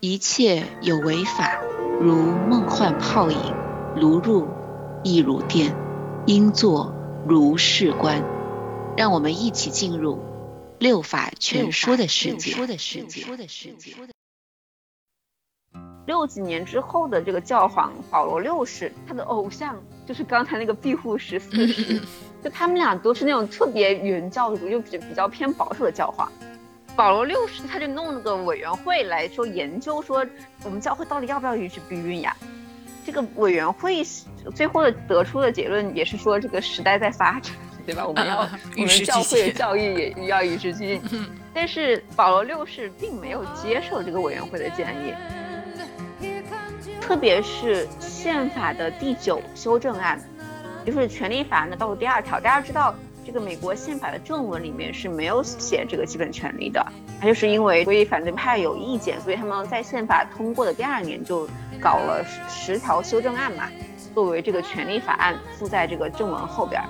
一切有为法，如梦幻泡影，如入亦如电，应作如是观。让我们一起进入六法全说的世界。六几年之后的这个教皇保罗六世，他的偶像就是刚才那个庇护十四世，就他们俩都是那种特别原教主，又比比较偏保守的教皇。保罗六世他就弄了个委员会来说研究，说我们教会到底要不要允许避孕呀？这个委员会最后的得出的结论也是说，这个时代在发展，对吧？我们要我们教会的教育也要与时俱进。但是保罗六世并没有接受这个委员会的建议。特别是宪法的第九修正案，就是权利法案的倒数第二条，大家知道这个美国宪法的正文里面是没有写这个基本权利的，它就是因为对反对派有意见，所以他们在宪法通过的第二年就搞了十条修正案嘛，作为这个权利法案附在这个正文后边。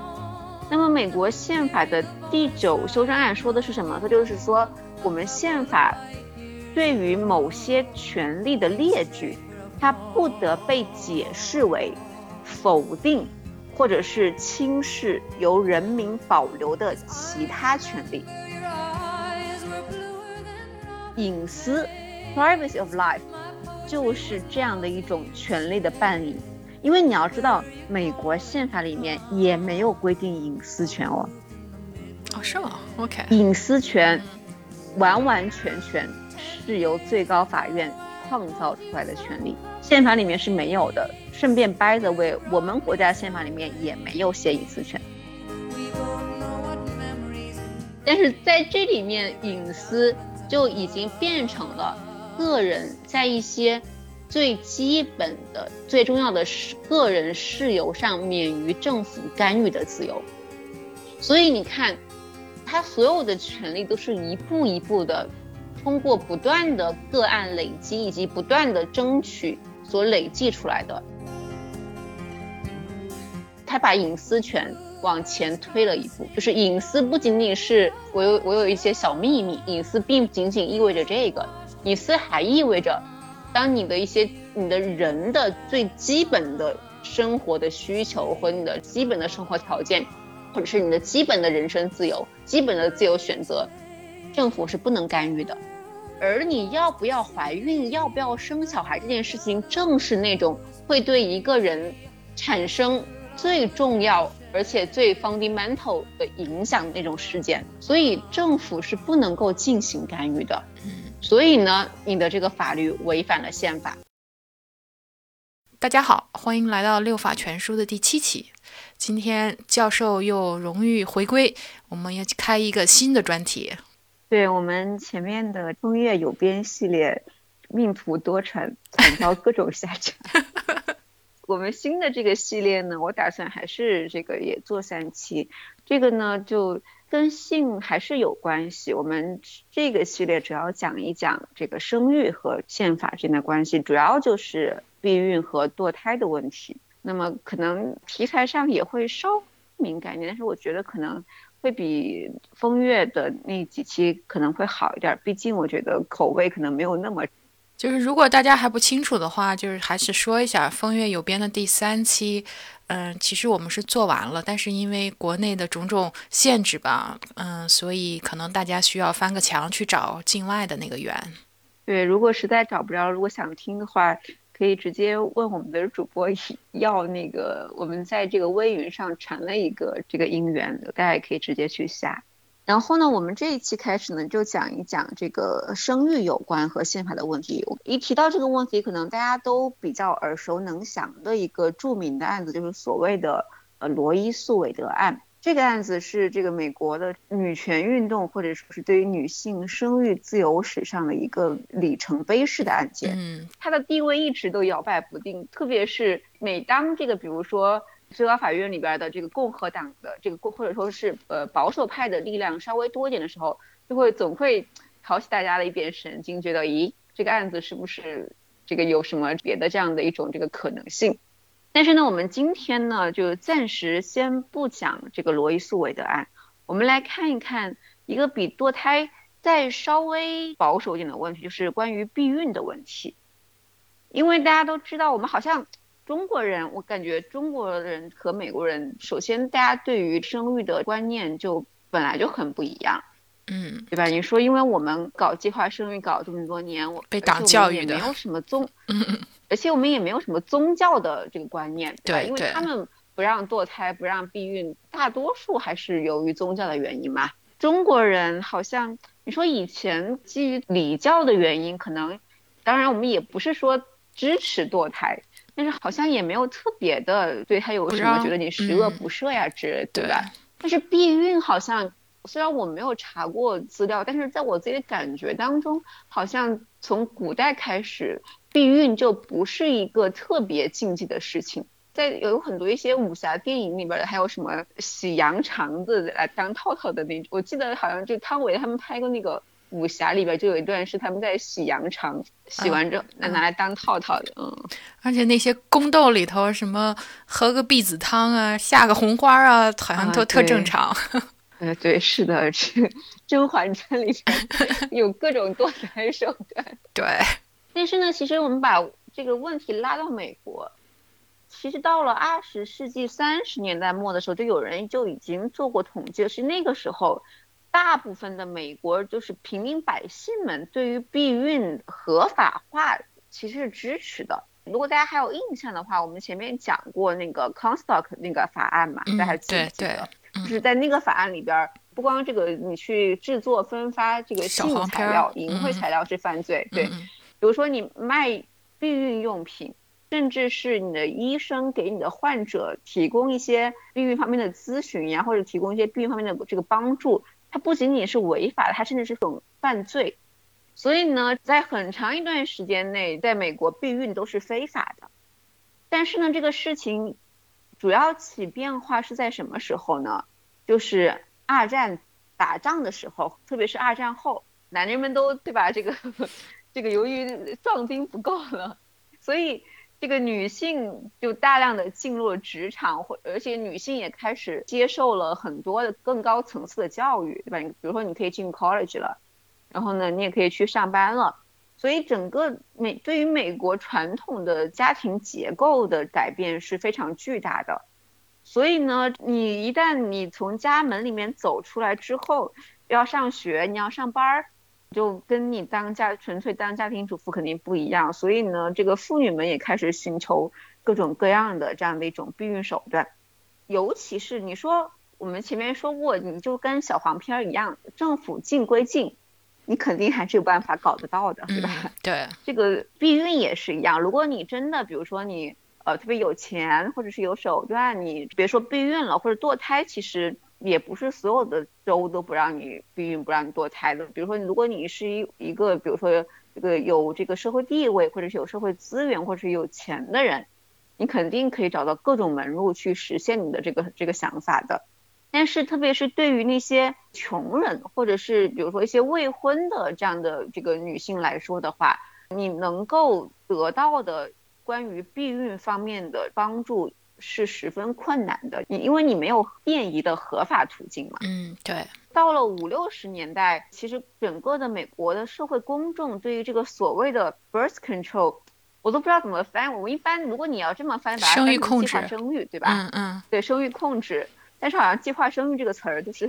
那么美国宪法的第九修正案说的是什么？它就是说我们宪法对于某些权利的列举。它不得被解释为否定或者是轻视由人民保留的其他权利。隐私 （privacy of life） 就是这样的一种权利的伴侣。因为你要知道，美国宪法里面也没有规定隐私权哦。哦，是吗？OK。隐私权完完全全是由最高法院。创造出来的权利，宪法里面是没有的。顺便掰着为我们国家宪法里面也没有写隐私权。但是在这里面，隐私就已经变成了个人在一些最基本的、最重要的是个人事由上免于政府干预的自由。所以你看，他所有的权利都是一步一步的。通过不断的个案累积以及不断的争取所累计出来的，他把隐私权往前推了一步。就是隐私不仅仅是我有我有一些小秘密，隐私并不仅仅意味着这个，隐私还意味着，当你的一些你的人的最基本的生活的需求和你的基本的生活条件，或者是你的基本的人身自由、基本的自由选择，政府是不能干预的。而你要不要怀孕，要不要生小孩这件事情，正是那种会对一个人产生最重要而且最 fundamental 的影响那种事件，所以政府是不能够进行干预的。所以呢，你的这个法律违反了宪法。大家好，欢迎来到六法全书的第七期。今天教授又荣誉回归，我们要开一个新的专题。对我们前面的风月有边系列，命途多舛，惨遭各种下场。我们新的这个系列呢，我打算还是这个也做三期。这个呢，就跟性还是有关系。我们这个系列主要讲一讲这个生育和宪法之间的关系，主要就是避孕和堕胎的问题。那么可能题材上也会稍敏感一点，但是我觉得可能。会比风月的那几期可能会好一点，毕竟我觉得口味可能没有那么。就是如果大家还不清楚的话，就是还是说一下风月有边的第三期，嗯，其实我们是做完了，但是因为国内的种种限制吧，嗯，所以可能大家需要翻个墙去找境外的那个源。对，如果实在找不着，如果想听的话。可以直接问我们的主播 要那个，我们在这个微云上传了一个这个音源，大家也可以直接去下。然后呢，我们这一期开始呢，就讲一讲这个生育有关和宪法的问题。一提到这个问题，可能大家都比较耳熟能详的一个著名的案子，就是所谓的呃罗伊诉韦德案。这个案子是这个美国的女权运动，或者说是对于女性生育自由史上的一个里程碑式的案件。嗯，它的地位一直都摇摆不定，特别是每当这个，比如说最高法院里边的这个共和党的这个，或者说是呃保守派的力量稍微多一点的时候，就会总会挑起大家的一点神经，觉得咦，这个案子是不是这个有什么别的这样的一种这个可能性？但是呢，我们今天呢就暂时先不讲这个罗伊诉韦德案，我们来看一看一个比堕胎再稍微保守一点的问题，就是关于避孕的问题。因为大家都知道，我们好像中国人，我感觉中国人和美国人，首先大家对于生育的观念就本来就很不一样，嗯，对吧？你说，因为我们搞计划生育搞这么多年，我被党教育的，没有什么宗，而且我们也没有什么宗教的这个观念，对，因为他们不让堕胎、不让避孕，大多数还是由于宗教的原因嘛。中国人好像，你说以前基于礼教的原因，可能，当然我们也不是说。支持堕胎，但是好像也没有特别的对他有什么觉得你十恶不赦呀之类，对吧？但是避孕好像虽然我没有查过资料，但是在我自己的感觉当中，好像从古代开始，避孕就不是一个特别禁忌的事情。在有很多一些武侠电影里边，还有什么洗羊肠子来当套套的那种，我记得好像就汤唯他们拍过那个。武侠里边就有一段是他们在洗羊肠，洗完之后拿拿来当套套的，嗯。而且那些宫斗里头，什么喝个避子汤啊，下个红花啊，好像都特正常。呃，对，是的，是《甄嬛传》里边 有各种多才手段。对。但是呢，其实我们把这个问题拉到美国，其实到了二十世纪三十年代末的时候，就有人就已经做过统计，是那个时候。大部分的美国就是平民百姓们对于避孕合法化其实是支持的。如果大家还有印象的话，我们前面讲过那个 Comstock 那个法案嘛，大家还记不记得？就是在那个法案里边，不光这个你去制作分发这个性材料、淫秽材料是犯罪，对，比如说你卖避孕用品，甚至是你的医生给你的患者提供一些避孕方面的咨询呀，或者提供一些避孕方面的这个帮助。它不仅仅是违法的，它甚至是种犯罪。所以呢，在很长一段时间内，在美国避孕都是非法的。但是呢，这个事情主要起变化是在什么时候呢？就是二战打仗的时候，特别是二战后，男人们都对吧？这个 这个由于壮丁不够了，所以。这个女性就大量的进入了职场，或而且女性也开始接受了很多的更高层次的教育，对吧？你比如说你可以进 college 了，然后呢，你也可以去上班了。所以整个美对于美国传统的家庭结构的改变是非常巨大的。所以呢，你一旦你从家门里面走出来之后，要上学，你要上班儿。就跟你当家纯粹当家庭主妇肯定不一样，所以呢，这个妇女们也开始寻求各种各样的这样的一种避孕手段，尤其是你说我们前面说过，你就跟小黄片一样，政府禁归禁，你肯定还是有办法搞得到的，对吧？对，这个避孕也是一样，如果你真的比如说你呃特别有钱或者是有手段，你别说避孕了或者堕胎，其实。也不是所有的州都不让你避孕、不让你堕胎的。比如说，如果你是一一个，比如说这个有这个社会地位，或者是有社会资源，或者是有钱的人，你肯定可以找到各种门路去实现你的这个这个想法的。但是，特别是对于那些穷人，或者是比如说一些未婚的这样的这个女性来说的话，你能够得到的关于避孕方面的帮助。是十分困难的，你因为你没有便宜的合法途径嘛。嗯，对。到了五六十年代，其实整个的美国的社会公众对于这个所谓的 birth control，我都不知道怎么翻。我们一般如果你要这么翻，把它翻成计划生育，对吧？嗯嗯。对，生育控制。但是好像计划生育这个词儿，就是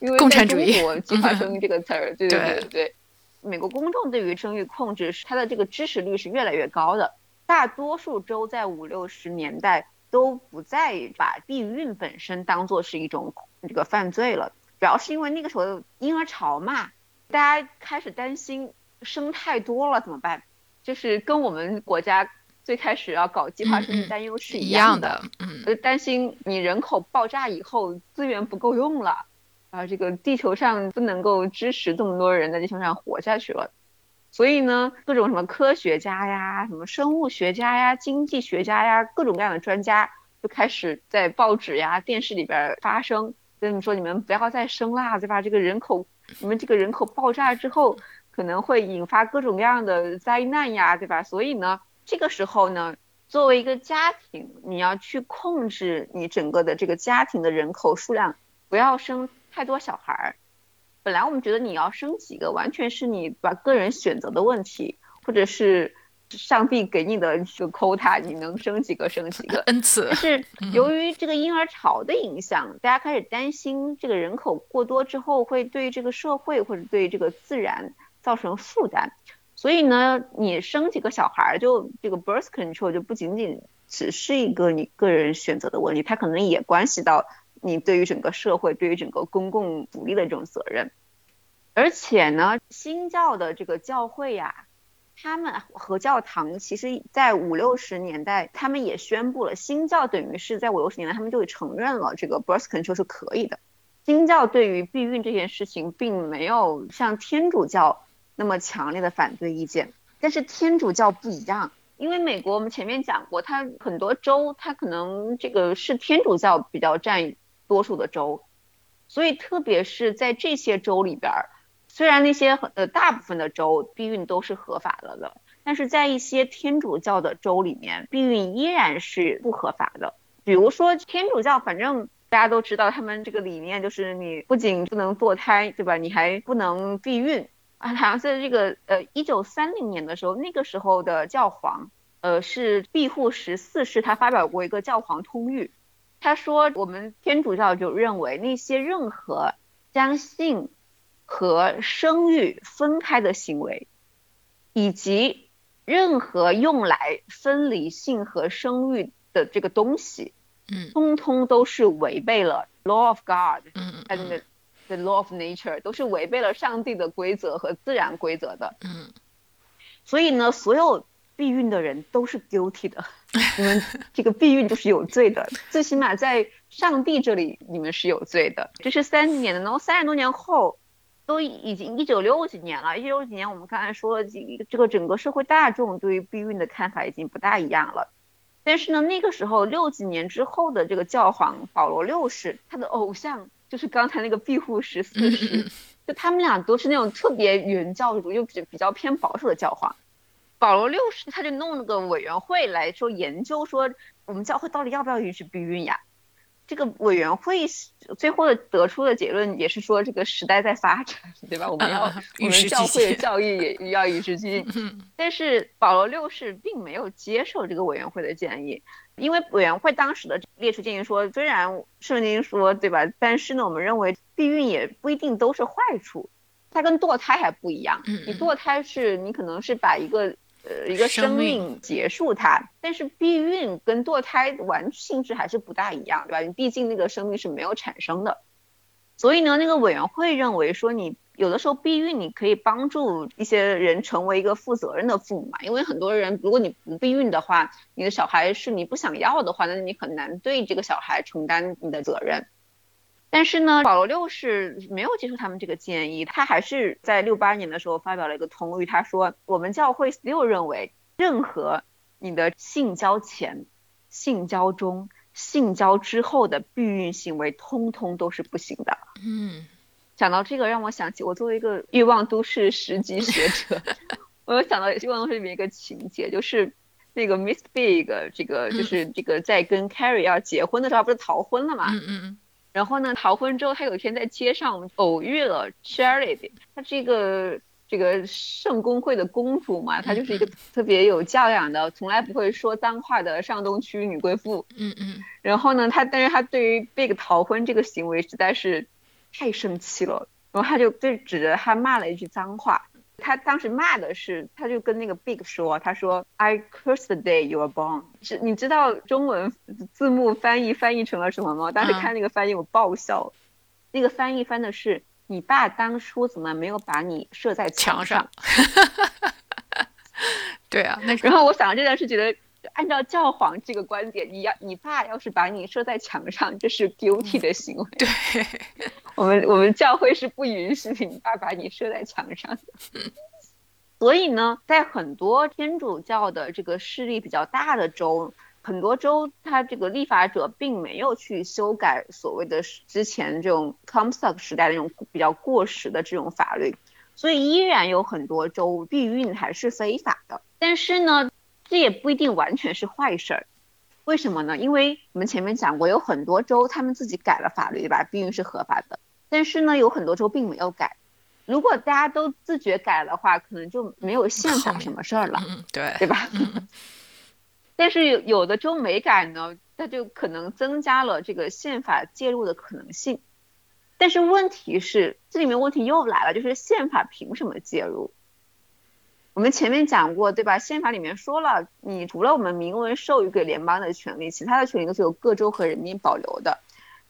因为共产主义。计划生育 这个词儿，对对对对。美国公众对于生育控制，它的这个支持率是越来越高的。大多数州在五六十年代。都不再把避孕本身当做是一种这个犯罪了，主要是因为那个时候婴儿潮嘛，大家开始担心生太多了怎么办，就是跟我们国家最开始要搞计划生育担忧是一样的，嗯，担心你人口爆炸以后资源不够用了，啊，这个地球上不能够支持这么多人在地球上活下去了。所以呢，各种什么科学家呀、什么生物学家呀、经济学家呀，各种各样的专家就开始在报纸呀、电视里边发声，跟你们说你们不要再生啦，对吧？这个人口，你们这个人口爆炸之后，可能会引发各种各样的灾难呀，对吧？所以呢，这个时候呢，作为一个家庭，你要去控制你整个的这个家庭的人口数量，不要生太多小孩儿。本来我们觉得你要生几个，完全是你把个人选择的问题，或者是上帝给你的一个 quota，你能生几个生几个 恩赐。但是 由于这个婴儿潮的影响，大家开始担心这个人口过多之后会对这个社会或者对这个自然造成负担，所以呢，你生几个小孩就这个 birth control 就不仅仅只是一个你个人选择的问题，它可能也关系到。你对于整个社会、对于整个公共福利的这种责任，而且呢，新教的这个教会呀，他们和教堂其实，在五六十年代，他们也宣布了，新教等于是在五六十年代，他们就承认了这个 birth control 是可以的。新教对于避孕这件事情，并没有像天主教那么强烈的反对意见，但是天主教不一样。因为美国我们前面讲过，它很多州，它可能这个是天主教比较占。多数的州，所以特别是在这些州里边，虽然那些呃大部分的州避孕都是合法了的，但是在一些天主教的州里面，避孕依然是不合法的。比如说天主教，反正大家都知道，他们这个理念就是你不仅不能堕胎，对吧？你还不能避孕啊。好像在这个呃一九三零年的时候，那个时候的教皇呃是庇护十四世，他发表过一个教皇通谕。他说：“我们天主教就认为，那些任何将性和生育分开的行为，以及任何用来分离性和生育的这个东西，嗯，通通都是违背了 law of God，嗯，and the law of nature，都是违背了上帝的规则和自然规则的，嗯。所以呢，所有避孕的人都是 guilty 的。”你们这个避孕就是有罪的，最起码在上帝这里你们是有罪的。这是三十年的，然后三十多年后，都已经一九六几年了。一九六几年，我们刚才说了，这这个整个社会大众对于避孕的看法已经不大一样了。但是呢，那个时候六几年之后的这个教皇保罗六世，他的偶像就是刚才那个庇护十四世，就他们俩都是那种特别原教主，又比比较偏保守的教皇。保罗六世他就弄了个委员会来说研究，说我们教会到底要不要允许避孕呀？这个委员会最后的得出的结论也是说，这个时代在发展，对吧？我们要我们教会的教育也要与时俱进。但是保罗六世并没有接受这个委员会的建议，因为委员会当时的列出建议说，虽然圣经说对吧，但是呢，我们认为避孕也不一定都是坏处，它跟堕胎还不一样。你堕胎是你可能是把一个。呃，一个生命结束它，但是避孕跟堕胎完性质还是不大一样，对吧？你毕竟那个生命是没有产生的，所以呢，那个委员会认为说，你有的时候避孕，你可以帮助一些人成为一个负责任的父母嘛，因为很多人，如果你不避孕的话，你的小孩是你不想要的话，那你很难对这个小孩承担你的责任。但是呢，保罗六世没有接受他们这个建议，他还是在六八年的时候发表了一个通谕，他说：“我们教会 still 认为，任何你的性交前、性交中、性交之后的避孕行为，通通都是不行的。”嗯，讲到这个，让我想起我作为一个欲望都市十级学者，我有想到欲望都市里面一个情节，就是那个 Miss Big，这个就是这个在跟 Carrie 要结婚的时候，不是逃婚了嘛？嗯嗯嗯。然后呢，逃婚之后，他有一天在街上偶遇了 Charity，她是一个这个圣公会的公主嘛，她就是一个特别有教养的，从来不会说脏话的上东区女贵妇。嗯嗯。然后呢，她但是她对于 Big 逃婚这个行为实在是太生气了，然后她就就指着他骂了一句脏话。他当时骂的是，他就跟那个 Big 说：“他说 I curse the day you were born。”是，你知道中文字幕翻译翻译成了什么吗？当时看那个翻译我爆笑。那个翻译翻的是：“你爸当初怎么没有把你射在墙上？”对啊，那然后我想这件事，觉得按照教皇这个观点，你要你爸要是把你射在墙上，这是 guilty 的行为。对。我们我们教会是不允许你爸把你射在墙上的，所以呢，在很多天主教的这个势力比较大的州，很多州它这个立法者并没有去修改所谓的之前这种 Comstock 时代的那种比较过时的这种法律，所以依然有很多州避孕还是非法的。但是呢，这也不一定完全是坏事儿。为什么呢？因为我们前面讲过，有很多州他们自己改了法律，对吧？避孕是合法的。但是呢，有很多州并没有改。如果大家都自觉改的话，可能就没有宪法什么事儿了，嗯，对，对吧？但是有有的州没改呢，那就可能增加了这个宪法介入的可能性。但是问题是，这里面问题又来了，就是宪法凭什么介入？我们前面讲过，对吧？宪法里面说了，你除了我们明文授予给联邦的权利，其他的权利都是由各州和人民保留的。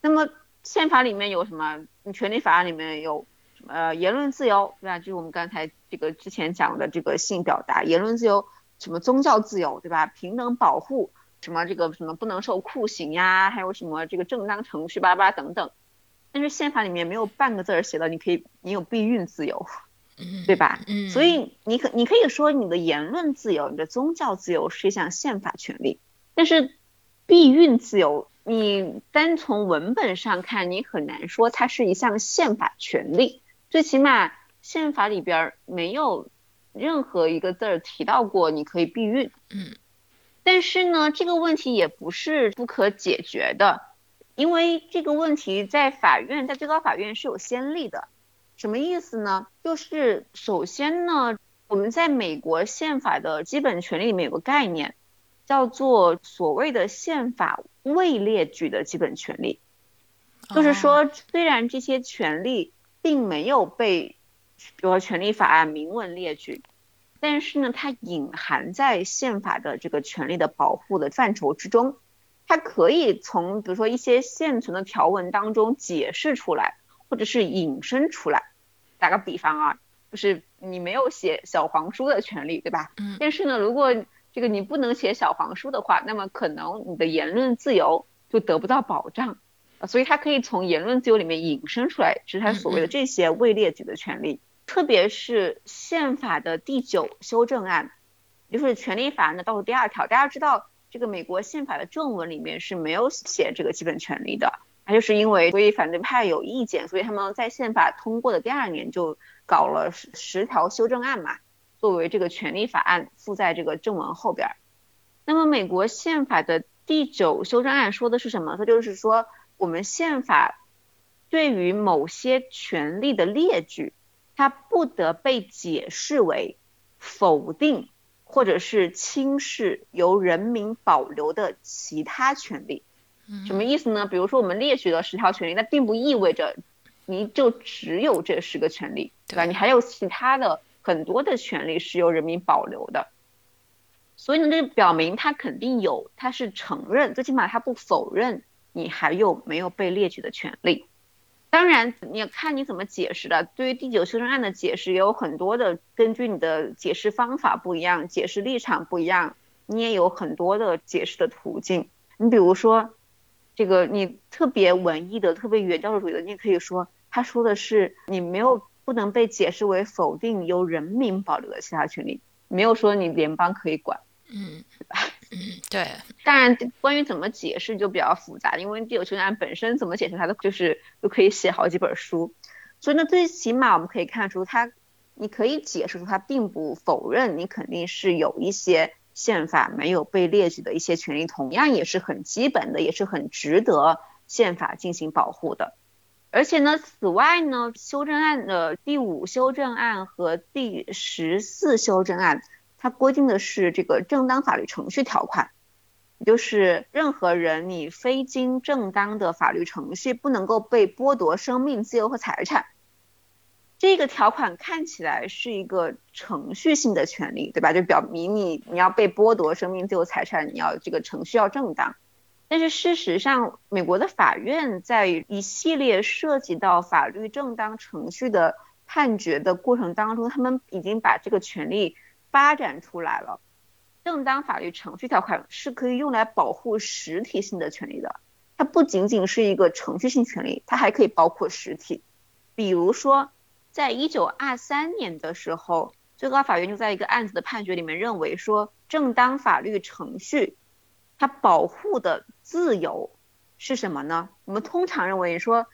那么宪法里面有什么？你权利法案里面有什么？言论自由，对吧？就是我们刚才这个之前讲的这个性表达，言论自由，什么宗教自由，对吧？平等保护，什么这个什么不能受酷刑呀，还有什么这个正当程序，巴拉巴拉等等。但是宪法里面没有半个字儿写的，你可以，你有避孕自由，对吧？嗯，所以你可你可以说你的言论自由、你的宗教自由是一项宪法权利，但是避孕自由，你单从文本上看，你很难说它是一项宪法权利。最起码宪法里边没有任何一个字儿提到过你可以避孕。嗯，但是呢，这个问题也不是不可解决的。因为这个问题在法院，在最高法院是有先例的，什么意思呢？就是首先呢，我们在美国宪法的基本权利里面有个概念，叫做所谓的宪法未列举的基本权利，就是说，虽然这些权利并没有被，比如说权利法案明文列举，但是呢，它隐含在宪法的这个权利的保护的范畴之中。它可以从比如说一些现存的条文当中解释出来，或者是引申出来。打个比方啊，就是你没有写小黄书的权利，对吧？嗯。但是呢，如果这个你不能写小黄书的话，那么可能你的言论自由就得不到保障。所以它可以从言论自由里面引申出来，是它所谓的这些未列举的权利。特别是宪法的第九修正案，就是权利法案的倒数第二条，大家知道。这个美国宪法的正文里面是没有写这个基本权利的，它就是因为对反对派有意见，所以他们在宪法通过的第二年就搞了十十条修正案嘛，作为这个权利法案附在这个正文后边。那么美国宪法的第九修正案说的是什么？它就是说我们宪法对于某些权利的列举，它不得被解释为否定。或者是轻视由人民保留的其他权利，什么意思呢？比如说我们列举了十条权利，那并不意味着你就只有这十个权利，对吧？你还有其他的很多的权利是由人民保留的。所以呢，这表明他肯定有，他是承认，最起码他不否认你还有没有被列举的权利。当然，你要看你怎么解释的。对于第九修正案的解释，也有很多的，根据你的解释方法不一样，解释立场不一样，你也有很多的解释的途径。你比如说，这个你特别文艺的、特别原教旨主义的，你也可以说，他说的是你没有不能被解释为否定由人民保留的其他权利，没有说你联邦可以管。嗯，对吧？嗯，对。当然，关于怎么解释就比较复杂，因为第九修正案本身怎么解释，它的就是都可以写好几本书。所以呢，最起码我们可以看出，它你可以解释出它并不否认你肯定是有一些宪法没有被列举的一些权利，同样也是很基本的，也是很值得宪法进行保护的。而且呢，此外呢，修正案的第五修正案和第十四修正案。它规定的是这个正当法律程序条款，就是任何人你非经正当的法律程序不能够被剥夺生命、自由和财产。这个条款看起来是一个程序性的权利，对吧？就表明你你要被剥夺生命、自由、财产，你要这个程序要正当。但是事实上，美国的法院在一系列涉及到法律正当程序的判决的过程当中，他们已经把这个权利。发展出来了，正当法律程序条款是可以用来保护实体性的权利的。它不仅仅是一个程序性权利，它还可以包括实体。比如说，在一九二三年的时候，最高法院就在一个案子的判决里面认为说，正当法律程序它保护的自由是什么呢？我们通常认为说，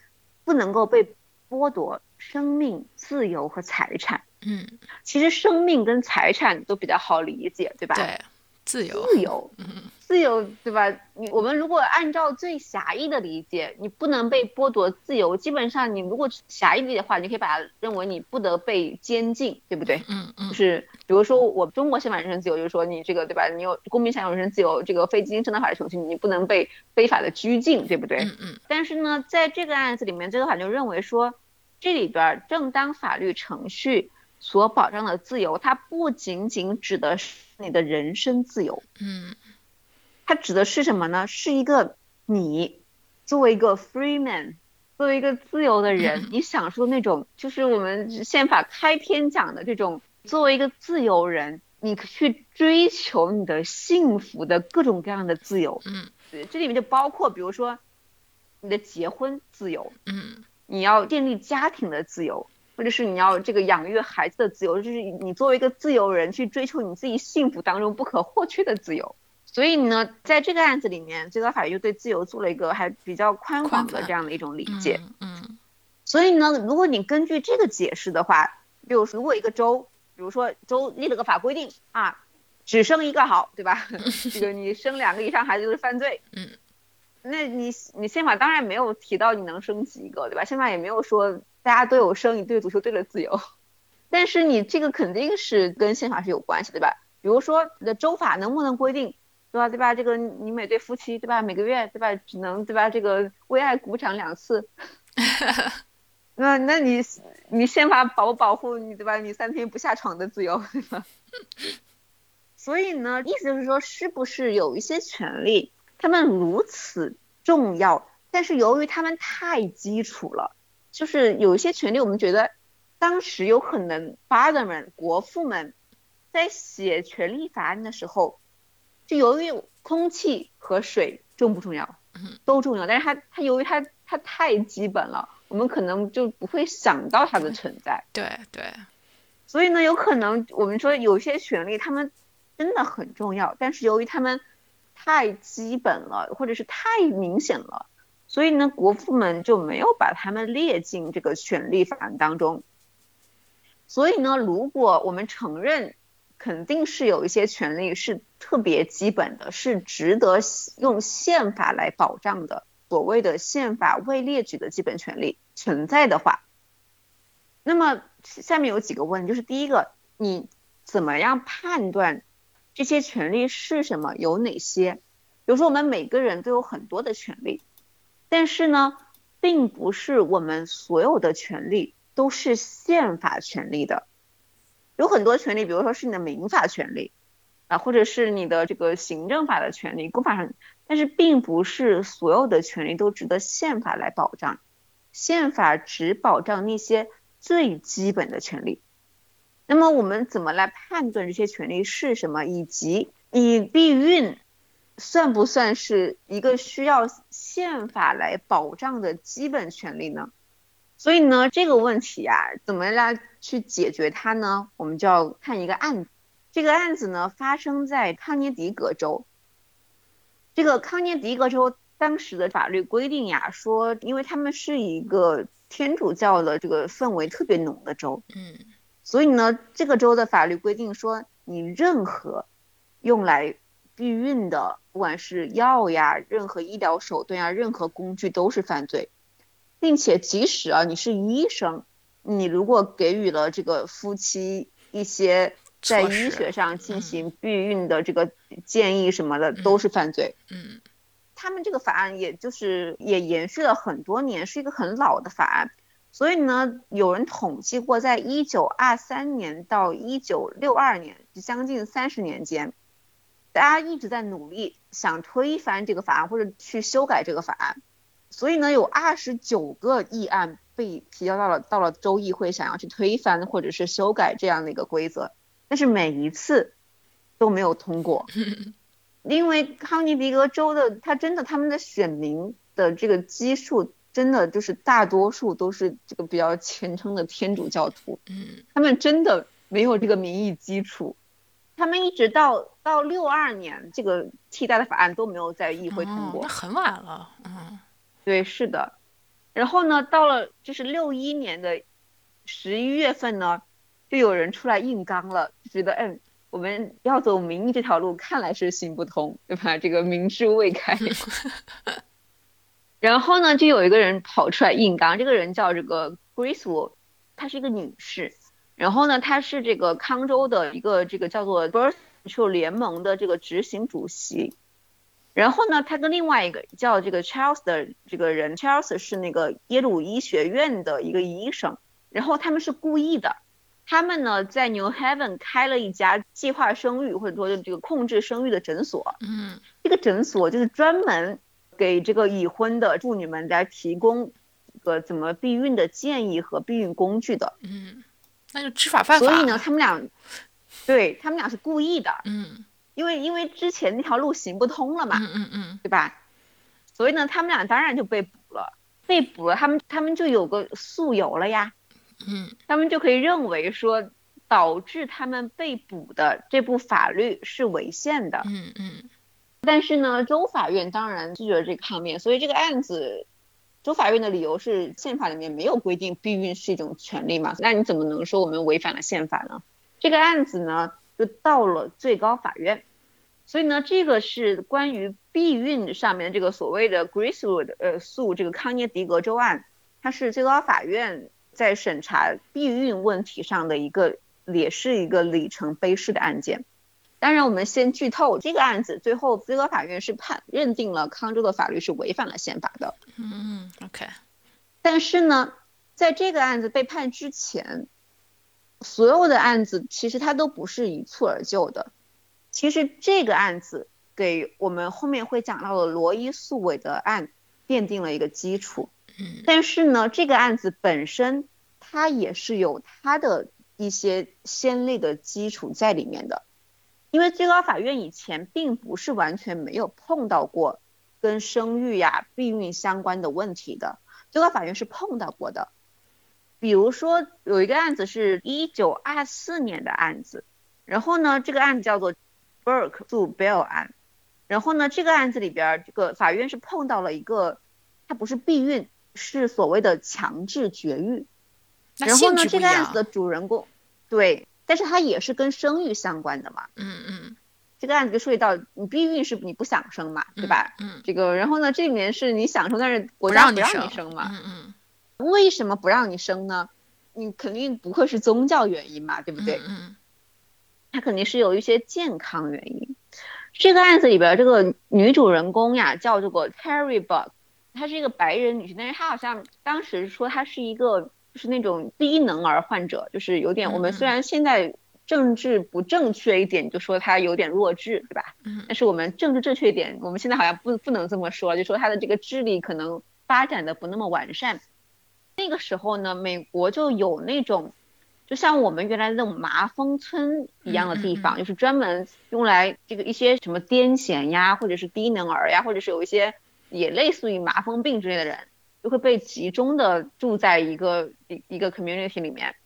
不能够被剥夺生命、自由和财产。嗯，其实生命跟财产都比较好理解，对吧？对，自由，自由，嗯，自自由，对吧？你我们如果按照最狭义的理解，你不能被剥夺自由。基本上，你如果狭义理解的话，你可以把它认为你不得被监禁，对不对？嗯嗯，就是比如说我中国宪法人身自由，就是说你这个对吧？你有公民享有人身自由，这个非经正当法律程序，你不能被非法的拘禁，对不对？嗯嗯。但是呢，在这个案子里面，这个法就认为说，这里边正当法律程序所保障的自由，它不仅仅指的是你的人身自由。嗯。它指的是什么呢？是一个你作为一个 free man，作为一个自由的人，你享受那种就是我们宪法开篇讲的这种，作为一个自由人，你去追求你的幸福的各种各样的自由。嗯，对，这里面就包括比如说你的结婚自由，嗯，你要建立家庭的自由，或者是你要这个养育孩子的自由，就是你作为一个自由人去追求你自己幸福当中不可或缺的自由。所以呢，在这个案子里面，最高法院就对自由做了一个还比较宽广的这样的一种理解。嗯。所以呢，如果你根据这个解释的话，就如果一个州，比如说州立了个法规定啊，只生一个好，对吧？这个你生两个以上孩子就是犯罪。嗯。那你你宪法当然没有提到你能生几个，对吧？宪法也没有说大家都有生一对足球队的自由。但是你这个肯定是跟宪法是有关系，对吧？比如说你的州法能不能规定？对吧？对吧？这个你每对夫妻，对吧？每个月，对吧？只能对吧？这个为爱鼓掌两次。那那你你宪法保保护你，对吧？你三天不下床的自由，对吧？所以呢，意思就是说，是不是有一些权利，他们如此重要，但是由于他们太基础了，就是有一些权利，我们觉得当时有可能 father 们、国父们在写权利法案的时候。就由于空气和水重不重要？都重要，但是它它由于它它太基本了，我们可能就不会想到它的存在。对对，所以呢，有可能我们说有些权利他们真的很重要，但是由于他们太基本了，或者是太明显了，所以呢，国父们就没有把他们列进这个权利法案当中。所以呢，如果我们承认。肯定是有一些权利是特别基本的，是值得用宪法来保障的。所谓的宪法未列举的基本权利存在的话，那么下面有几个问，就是第一个，你怎么样判断这些权利是什么？有哪些？比如说，我们每个人都有很多的权利，但是呢，并不是我们所有的权利都是宪法权利的。有很多权利，比如说是你的民法权利，啊，或者是你的这个行政法的权利，公法上，但是并不是所有的权利都值得宪法来保障，宪法只保障那些最基本的权利。那么我们怎么来判断这些权利是什么，以及你避孕算不算是一个需要宪法来保障的基本权利呢？所以呢，这个问题啊，怎么来去解决它呢？我们就要看一个案子。这个案子呢，发生在康涅狄格州。这个康涅狄格州当时的法律规定呀，说，因为他们是一个天主教的这个氛围特别浓的州，嗯，所以呢，这个州的法律规定说，你任何用来避孕的，不管是药呀，任何医疗手段呀，任何工具都是犯罪。并且，即使啊，你是医生，你如果给予了这个夫妻一些在医学上进行避孕的这个建议什么的，都是犯罪。嗯，他们这个法案也就是也延续了很多年，是一个很老的法案。所以呢，有人统计过，在一九二三年到一九六二年，将近三十年间，大家一直在努力想推翻这个法案或者去修改这个法案。所以呢，有二十九个议案被提交到了到了州议会，想要去推翻或者是修改这样的一个规则，但是每一次都没有通过，因为康尼狄格州的他真的他们的选民的这个基数真的就是大多数都是这个比较虔诚的天主教徒，嗯，他们真的没有这个民意基础，他们一直到到六二年这个替代的法案都没有在议会通过，那很晚了，嗯。对，是的，然后呢，到了就是六一年的十一月份呢，就有人出来硬刚了，就觉得，嗯，我们要走民意这条路，看来是行不通，对吧？这个民智未开。然后呢，就有一个人跑出来硬刚，这个人叫这个 Grace Wu，她是一个女士。然后呢，她是这个康州的一个这个叫做 Birth Control 联盟的这个执行主席。然后呢，他跟另外一个叫这个 Charles 的这个人，Charles 是那个耶鲁医学院的一个医生。然后他们是故意的，他们呢在 New Haven 开了一家计划生育或者说这个控制生育的诊所。嗯，这个诊所就是专门。给这个已婚的妇女们来提供个怎么避孕的建议和避孕工具的。嗯，那就知法犯法。所以呢，他们俩，对他们俩是故意的。嗯，因为因为之前那条路行不通了嘛。嗯嗯嗯，对吧？所以呢，他们俩当然就被捕了。被捕了，他们他们就有个诉由了呀。嗯，他们就可以认为说，导致他们被捕的这部法律是违宪的。嗯嗯。但是呢，州法院当然拒绝了这个抗辩，所以这个案子，州法院的理由是宪法里面没有规定避孕是一种权利嘛？那你怎么能说我们违反了宪法呢？这个案子呢，就到了最高法院，所以呢，这个是关于避孕上面这个所谓的 Gracewood 呃诉这个康涅狄格州案，它是最高法院在审查避孕问题上的一个，也是一个里程碑式的案件。当然，我们先剧透这个案子，最后最高法院是判认定了康州的法律是违反了宪法的。嗯，OK。但是呢，在这个案子被判之前，所有的案子其实它都不是一蹴而就的。其实这个案子给我们后面会讲到的罗伊诉韦德案奠定了一个基础。嗯。但是呢，这个案子本身它也是有它的一些先例的基础在里面的。因为最高法院以前并不是完全没有碰到过跟生育呀、避孕相关的问题的，最高法院是碰到过的。比如说有一个案子是一九二四年的案子，然后呢，这个案子叫做 Burke 诉 Bell 案，然后呢，这个案子里边这个法院是碰到了一个，它不是避孕，是所谓的强制绝育。然后呢，这个案子的主人公，对。但是它也是跟生育相关的嘛，嗯嗯，这个案子就涉及到你避孕是你不想生嘛，对吧？嗯，这个然后呢，这里面是你想生，但是国家不让你生嘛，嗯嗯，为什么不让你生呢？你肯定不会是宗教原因嘛，对不对？嗯，它肯定是有一些健康原因。这个案子里边这个女主人公呀叫这个 Terry Buck，她是一个白人女性，但是她好像当时说她是一个。就是那种低能儿患者，就是有点我们虽然现在政治不正确一点，就说她有点弱智，对吧？嗯。但是我们政治正确一点，我们现在好像不不能这么说，就说她的这个智力可能发展的不那么完善。那个时候呢，美国就有那种，就像我们原来的那种麻风村一样的地方，就是专门用来这个一些什么癫痫呀，或者是低能儿呀，或者是有一些也类似于麻风病之类的人。就会被集中的住在一个一一个 community 里面，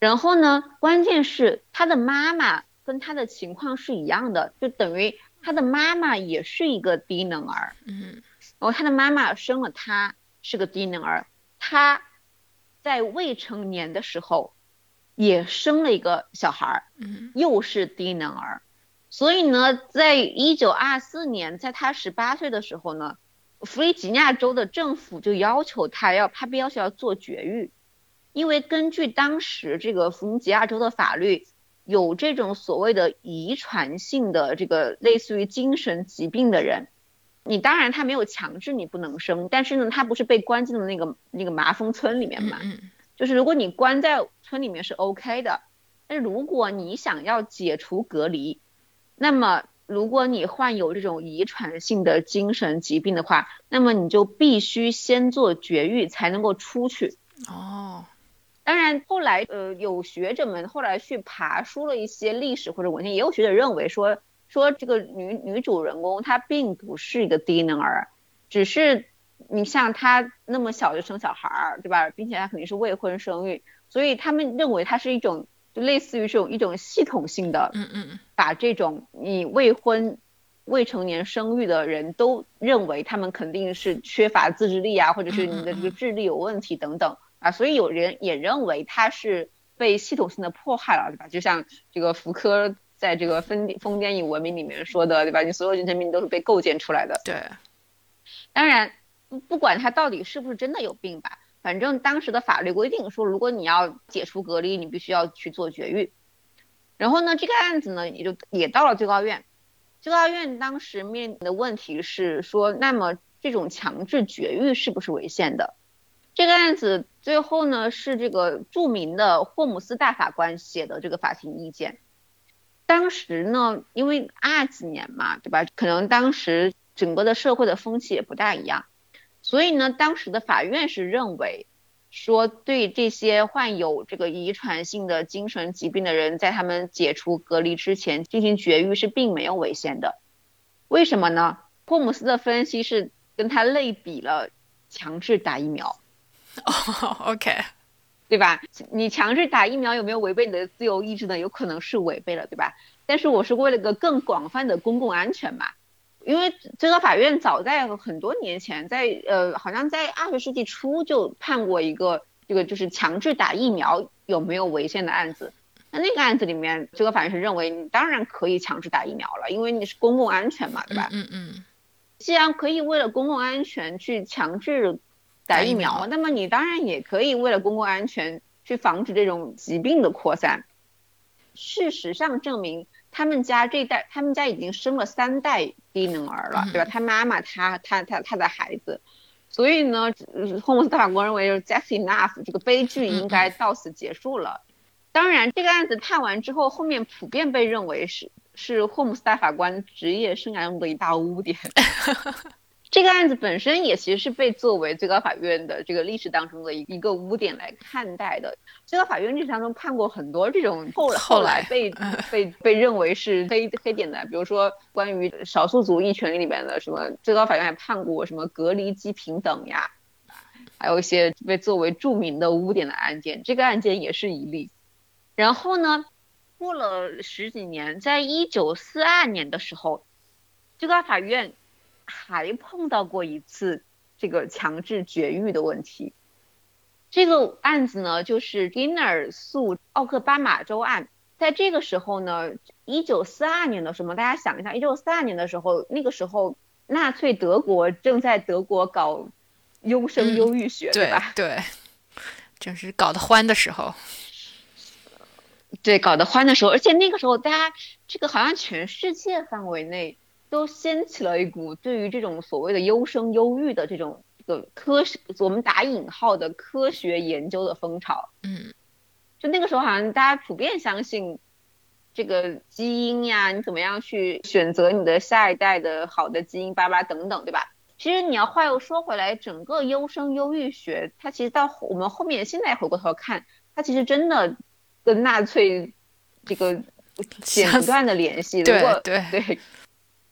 然后呢，关键是他的妈妈跟他的情况是一样的，就等于他的妈妈也是一个低能儿，嗯，然后他的妈妈生了他是个低能儿，他在未成年的时候也生了一个小孩儿，嗯，又是低能儿，所以呢，在一九二四年，在他十八岁的时候呢。弗吉尼亚州的政府就要求他要，他被要求要做绝育，因为根据当时这个弗吉尼亚州的法律，有这种所谓的遗传性的这个类似于精神疾病的人，你当然他没有强制你不能生，但是呢，他不是被关进了那个那个麻风村里面嘛，就是如果你关在村里面是 OK 的，但是如果你想要解除隔离，那么。如果你患有这种遗传性的精神疾病的话，那么你就必须先做绝育才能够出去。哦，当然后来呃有学者们后来去爬书了一些历史或者文献，也有学者认为说说这个女女主人公她并不是一个低能儿，只是你像她那么小就生小孩儿，对吧？并且她肯定是未婚生育，所以他们认为她是一种。就类似于这种一种系统性的，嗯嗯，把这种你未婚、未成年生育的人都认为他们肯定是缺乏自制力啊，或者是你的这个智力有问题等等啊，所以有人也认为她是被系统性的迫害了，对吧？就像这个福柯在这个疯疯癫与文明里面说的，对吧？你所有精神病都是被构建出来的。对，当然不不管他到底是不是真的有病吧，反正当时的法律规定说，如果你要解除隔离，你必须要去做绝育。然后呢，这个案子呢也就也到了最高院。最高院当时面临的问题是说，那么这种强制绝育是不是违宪的？这个案子最后呢是这个著名的霍姆斯大法官写的这个法庭意见。当时呢，因为二几年嘛，对吧？可能当时整个的社会的风气也不大一样，所以呢，当时的法院是认为，说对这些患有这个遗传性的精神疾病的人，在他们解除隔离之前进行绝育是并没有违宪的。为什么呢？霍姆斯的分析是跟他类比了强制打疫苗。哦，OK，对吧？你强制打疫苗有没有违背你的自由意志呢？有可能是违背了，对吧？但是我是为了个更广泛的公共安全嘛。因为最高法院早在很多年前，在呃，好像在二十世纪初就判过一个这个就是强制打疫苗有没有违宪的案子。那那个案子里面，最高法院是认为你当然可以强制打疫苗了，因为你是公共安全嘛，对吧？嗯嗯。既然可以为了公共安全去强制。打疫苗，那么你当然也可以为了公共安全去防止这种疾病的扩散。事实上证明，他们家这代，他们家已经生了三代低能儿了，对吧？他妈妈，他他他他的孩子，所以呢，霍姆斯大法官认为，just enough，这个悲剧应该到此结束了。当然，这个案子判完之后，后面普遍被认为是是霍姆斯大法官职业生涯中的一大污点。这个案子本身也其实是被作为最高法院的这个历史当中的一一个污点来看待的。最高法院历史当中判过很多这种后后来被被被认为是黑黑点的，比如说关于少数族裔权利里面的什么，最高法院还判过什么隔离及平等呀，还有一些被作为著名的污点的案件，这个案件也是一例。然后呢，过了十几年，在一九四二年的时候，最高法院。还碰到过一次这个强制绝育的问题。这个案子呢，就是 Dinner 诉奥克巴马州案。在这个时候呢，一九四二年的时候，大家想一下，一九四二年的时候，那个时候纳粹德国正在德国搞优生优育学，对吧？对，就是搞得欢的时候。对，搞得欢的时候，而且那个时候，大家这个好像全世界范围内。都掀起了一股对于这种所谓的优生优育的这种这个科学，我们打引号的科学研究的风潮。嗯，就那个时候，好像大家普遍相信这个基因呀，你怎么样去选择你的下一代的好的基因，巴拉等等，对吧？其实你要话又说回来，整个优生优育学，它其实到我们后面现在回过头看，它其实真的跟纳粹这个剪不断的联系。对对对。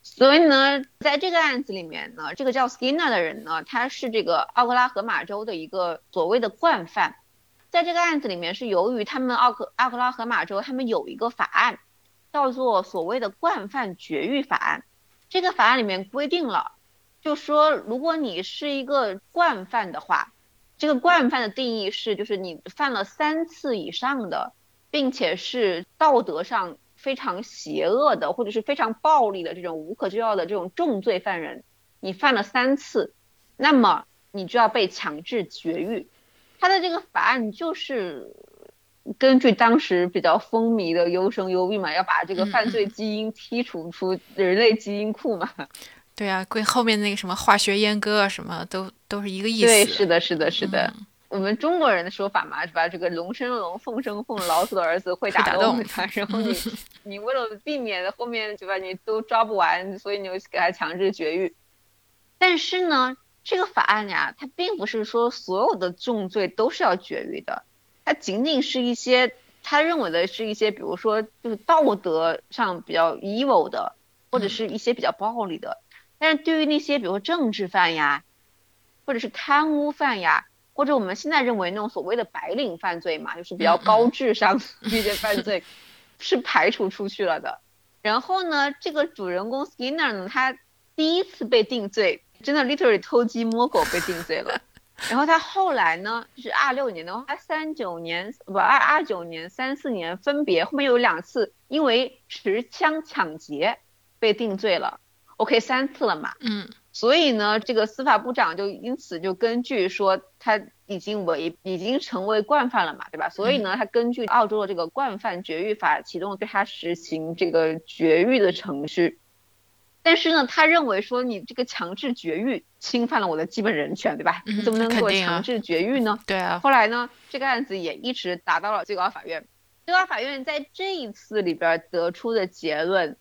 所以呢，在这个案子里面呢，这个叫 Skinner 的人呢，他是这个奥克拉荷马州的一个所谓的惯犯。在这个案子里面，是由于他们奥克奥克拉荷马州他们有一个法案，叫做所谓的惯犯绝育法案。这个法案里面规定了，就说如果你是一个惯犯的话，这个惯犯的定义是，就是你犯了三次以上的，并且是道德上。非常邪恶的，或者是非常暴力的这种无可救药的这种重罪犯人，你犯了三次，那么你就要被强制绝育。他的这个法案就是根据当时比较风靡的优生优育嘛，要把这个犯罪基因剔除出人类基因库嘛。对啊，跟后面那个什么化学阉割啊，什么都都是一个意思。对，是的，是的，是的。我们中国人的说法嘛，是吧？这个龙生龙，凤生凤，老鼠的儿子会打洞，然后你你为了避免后面对吧，你都抓不完，所以你就给他强制绝育。但是呢，这个法案呀，它并不是说所有的重罪都是要绝育的，它仅仅是一些他认为的是一些，比如说就是道德上比较 evil 的，或者是一些比较暴力的。但是对于那些比如说政治犯呀，或者是贪污犯呀。或者我们现在认为那种所谓的白领犯罪嘛，就是比较高智商一些犯罪，是排除出去了的。然后呢，这个主人公 Skinner 呢，他第一次被定罪，真的 literally 偷鸡摸狗被定罪了。然后他后来呢，就是二六年的话，三九年不二二九年、三四年分别后面有两次因为持枪抢劫被定罪了。OK，三次了嘛。嗯。所以呢，这个司法部长就因此就根据说他已经违已经成为惯犯了嘛，对吧？所以呢，他根据澳洲的这个惯犯绝育法启动对他实行这个绝育的程序。但是呢，他认为说你这个强制绝育侵犯了我的基本人权，对吧？你怎么能给我强制绝育呢？对啊。后来呢，这个案子也一直打到了最高法院。最高法院在这一次里边得出的结论。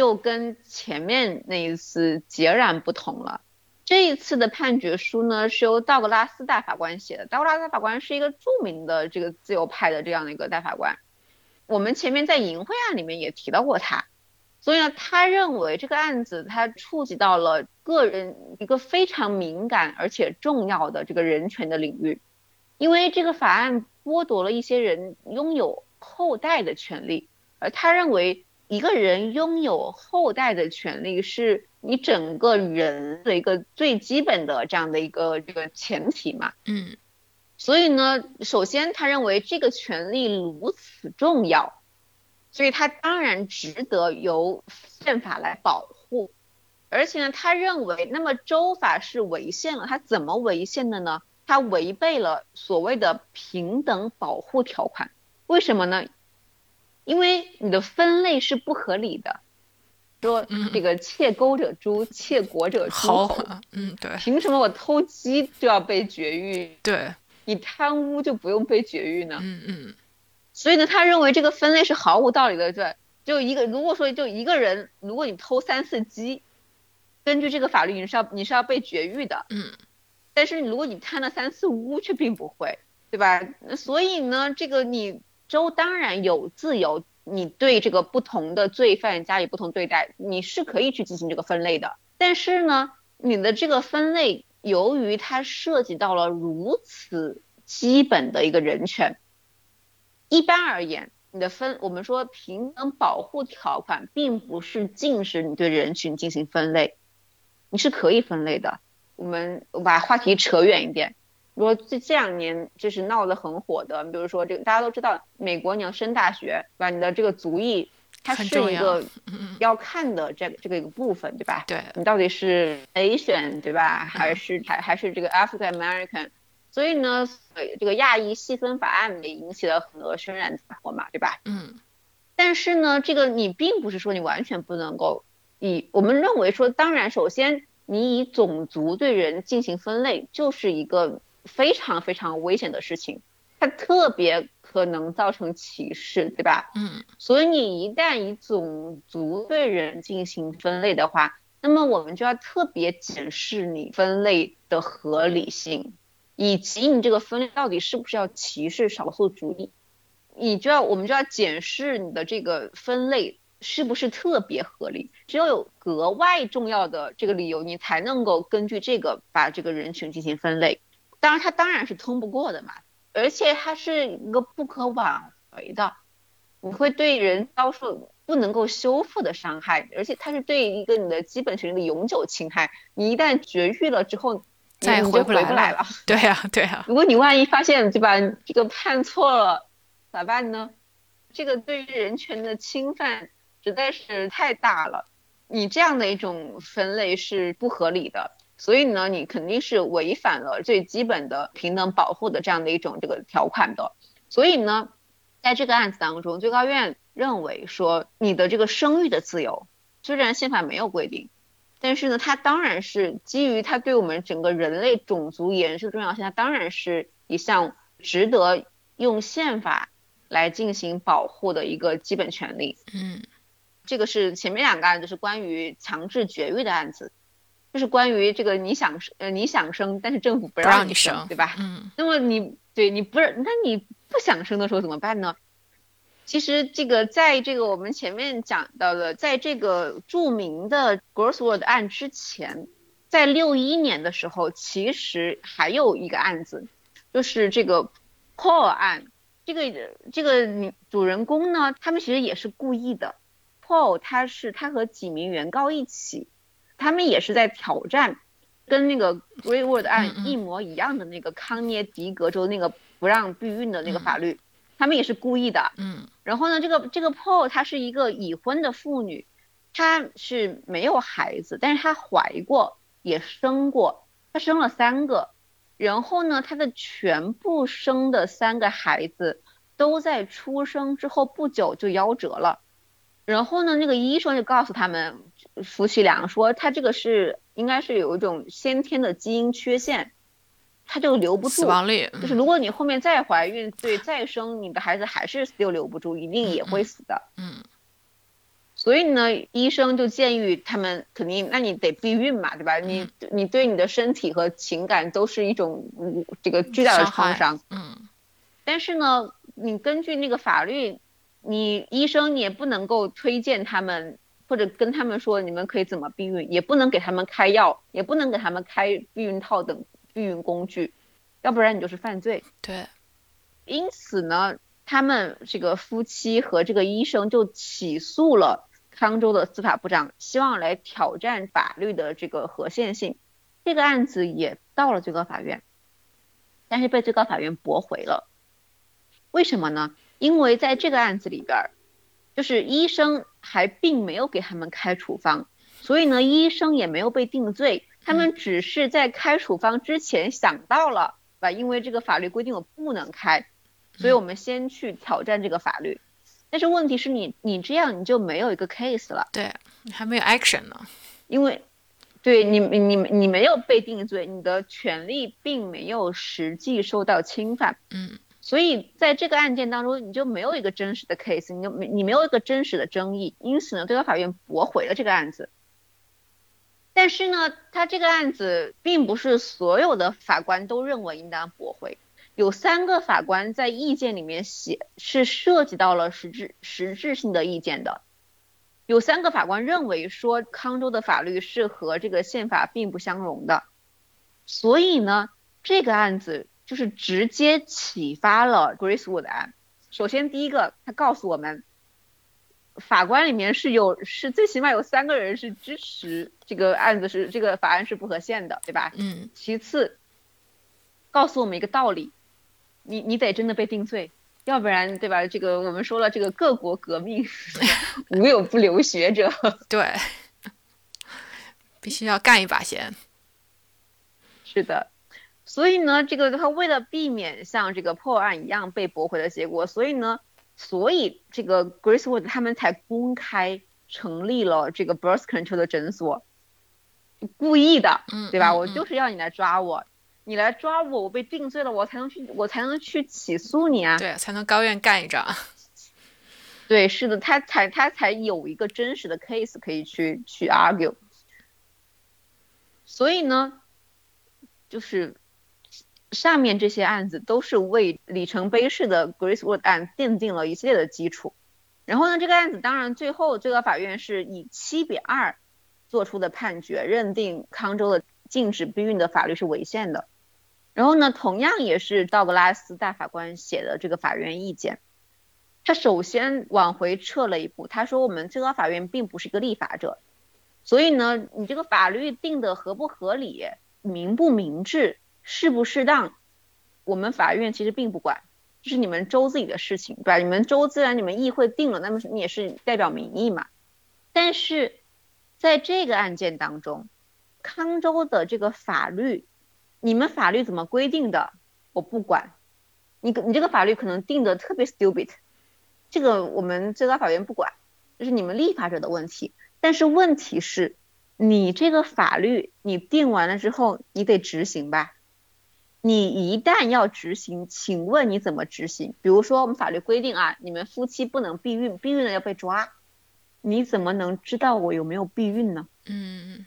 就跟前面那一次截然不同了。这一次的判决书呢，是由道格拉斯大法官写的。道格拉斯大法官是一个著名的这个自由派的这样的一个大法官。我们前面在淫秽案里面也提到过他，所以呢，他认为这个案子他触及到了个人一个非常敏感而且重要的这个人权的领域，因为这个法案剥夺了一些人拥有后代的权利，而他认为。一个人拥有后代的权利，是你整个人的一个最基本的这样的一个这个前提嘛。嗯，所以呢，首先他认为这个权利如此重要，所以他当然值得由宪法来保护。而且呢，他认为那么州法是违宪了，他怎么违宪的呢？他违背了所谓的平等保护条款。为什么呢？因为你的分类是不合理的，说这个窃钩者诛，窃国者诛侯。嗯，对。凭什么我偷鸡就要被绝育？对。你贪污就不用被绝育呢？嗯嗯。所以呢，他认为这个分类是毫无道理的。对，就一个，如果说就一个人，如果你偷三次鸡，根据这个法律你是要你是要被绝育的。嗯。但是如果你贪了三次污，却并不会，对吧？所以呢，这个你。州当然有自由，你对这个不同的罪犯加以不同对待，你是可以去进行这个分类的。但是呢，你的这个分类由于它涉及到了如此基本的一个人权，一般而言，你的分我们说平等保护条款并不是禁止你对人群进行分类，你是可以分类的。我们把话题扯远一点。说这这两年就是闹得很火的，比如说这个大家都知道，美国你要升大学，对吧？你的这个族裔，它是一个要看的这这个一个部分，对吧？对你到底是 Asian 对吧？还是还还是这个 African American？所以呢，这个亚裔细分法案也引起了很多轩然大波嘛，对吧？嗯。但是呢，这个你并不是说你完全不能够以我们认为说，当然首先你以种族对人进行分类就是一个。非常非常危险的事情，它特别可能造成歧视，对吧？嗯。所以你一旦以种族对人进行分类的话，那么我们就要特别检视你分类的合理性，以及你这个分类到底是不是要歧视少数族裔，你就要我们就要检视你的这个分类是不是特别合理。只有有格外重要的这个理由，你才能够根据这个把这个人群进行分类。当然，它当然是通不过的嘛，而且它是一个不可挽回的，你会对人遭受不能够修复的伤害，而且它是对一个你的基本权利的永久侵害。你一旦绝育了之后，再也回不来了。对呀，对呀。如果你万一发现对吧，这个判错了，咋办呢？这个对于人权的侵犯实在是太大了，你这样的一种分类是不合理的。所以呢，你肯定是违反了最基本的平等保护的这样的一种这个条款的。所以呢，在这个案子当中，最高院认为说，你的这个生育的自由，虽然宪法没有规定，但是呢，它当然是基于它对我们整个人类种族延续重要性，它当然是一项值得用宪法来进行保护的一个基本权利。嗯，这个是前面两个案子是关于强制绝育的案子。就是关于这个你想生呃你想生，但是政府不让你生，对吧？嗯。那么你对你不是那你不想生的时候怎么办呢？其实这个在这个我们前面讲到的，在这个著名的 g r o s s w o r d 案之前，在六一年的时候，其实还有一个案子，就是这个 Paul 案。这个这个女主人公呢，他们其实也是故意的。Paul 他是他和几名原告一起。他们也是在挑战跟那个 Greenwood 案嗯嗯一模一样的那个康涅狄格州那个不让避孕的那个嗯法律，他们也是故意的。嗯然后呢，这个这个 Paul 她是一个已婚的妇女，她是没有孩子，但是她怀过，也生过，她生了三个。然后呢，她的全部生的三个孩子都在出生之后不久就夭折了。然后呢，那个医生就告诉他们夫妻俩说，他这个是应该是有一种先天的基因缺陷，他就留不住。死亡率就是如果你后面再怀孕，对再生，你的孩子还是又留不住，一定也会死的。嗯所以呢，医生就建议他们肯定，那你得避孕嘛，对吧？你你对你的身体和情感都是一种嗯这个巨大的创伤。嗯但是呢，你根据那个法律，你医生你也不能够推荐他们，或者跟他们说你们可以怎么避孕，也不能给他们开药，也不能给他们开避孕套等避孕工具，要不然你就是犯罪。对因此呢，他们这个夫妻和这个医生就起诉了康州的司法部长，希望来挑战法律的这个合宪性。这个案子也到了最高法院，但是被最高法院驳回了。为什么呢？因为在这个案子里边儿，就是医生还并没有给他们开处方，所以呢，医生也没有被定罪，他们只是在开处方之前想到了，吧？因为这个法律规定我不能开，所以我们先去挑战这个法律。但是问题是你你这样你就没有一个 case 了，对你，还没有 action 呢。因为对你你你你没有被定罪，你的权利并没有实际受到侵犯。嗯所以在这个案件当中，你就没有一个真实的 case，你就没你没有一个真实的争议，因此呢，最高法院驳回了这个案子。但是呢，他这个案子并不是所有的法官都认为应当驳回，有三个法官在意见里面写是涉及到了实质实质性的意见的，有三个法官认为说康州的法律是和这个宪法并不相容的，所以呢，这个案子就是直接启发了 Gracewood 案。首先，第一个，他告诉我们，法官里面是有是最起码有三个人是支持这个案子是这个法案是不合宪的，对吧？嗯其次，告诉我们一个道理，你你得真的被定罪，要不然对吧？这个我们说了，这个各国革命 无有不流学者。对，必须要干一把先。是的，所以呢，这个他为了避免像这个破案一样被驳回的结果，所以呢，所以这个 Gracewood 他们才公开成立了这个 birth control 的诊所，故意的，嗯，对吧？嗯我就是要你来抓我，你来抓我，我被定罪了，我才能去，我才能去起诉你啊。对，才能高院干一仗。对，是的，他才他才有一个真实的 case 可以去去 argue。所以呢，就是上面这些案子都是为里程碑式的 Gracewood 案奠定了一系列的基础。然后呢，这个案子当然最后最高法院是以七比二做出的判决，认定康州的禁止避孕的法律是违宪的。然后呢，同样也是道格拉斯大法官写的这个法院意见。他首先往回撤了一步，他说我们最高法院并不是一个立法者，所以呢，你这个法律定的合不合理、明不明智、适不适当，我们法院其实并不管，这是你们州自己的事情，对吧？你们州自然你们议会定了，那么你也是代表民意嘛。但是在这个案件当中，康州的这个法律，你们法律怎么规定的，我不管。你你这个法律可能定的特别 stupid。这个我们最高法院不管，这是你们立法者的问题。但是问题是，你这个法律你定完了之后，你得执行吧？你一旦要执行，请问你怎么执行？比如说我们法律规定啊，你们夫妻不能避孕，避孕了要被抓，你怎么能知道我有没有避孕呢？嗯，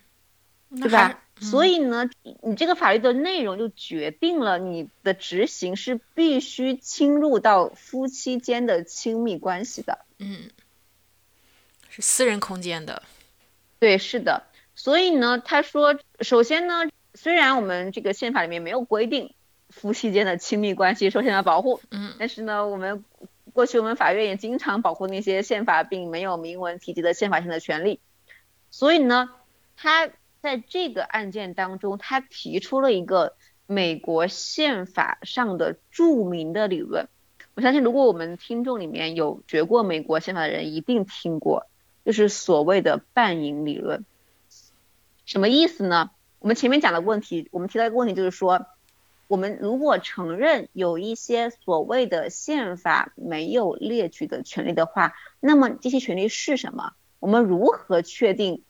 对吧？嗯所以呢，你这个法律的内容就决定了你的执行是必须侵入到夫妻间的亲密关系的。嗯，是私人空间的。对，是的。所以呢，他说，首先呢，虽然我们这个宪法里面没有规定夫妻间的亲密关系受宪法保护，嗯但是呢，我们过去我们法院也经常保护那些宪法并没有明文提及的宪法性的权利。所以呢，他在这个案件当中，他提出了一个美国宪法上的著名的理论。我相信，如果我们听众里面有学过美国宪法的人，一定听过，就是所谓的半赢理论。什么意思呢？我们前面讲的问题，我们提到一个问题，就是说，我们如果承认有一些所谓的宪法没有列举的权利的话，那么这些权利是什么？我们如何确定？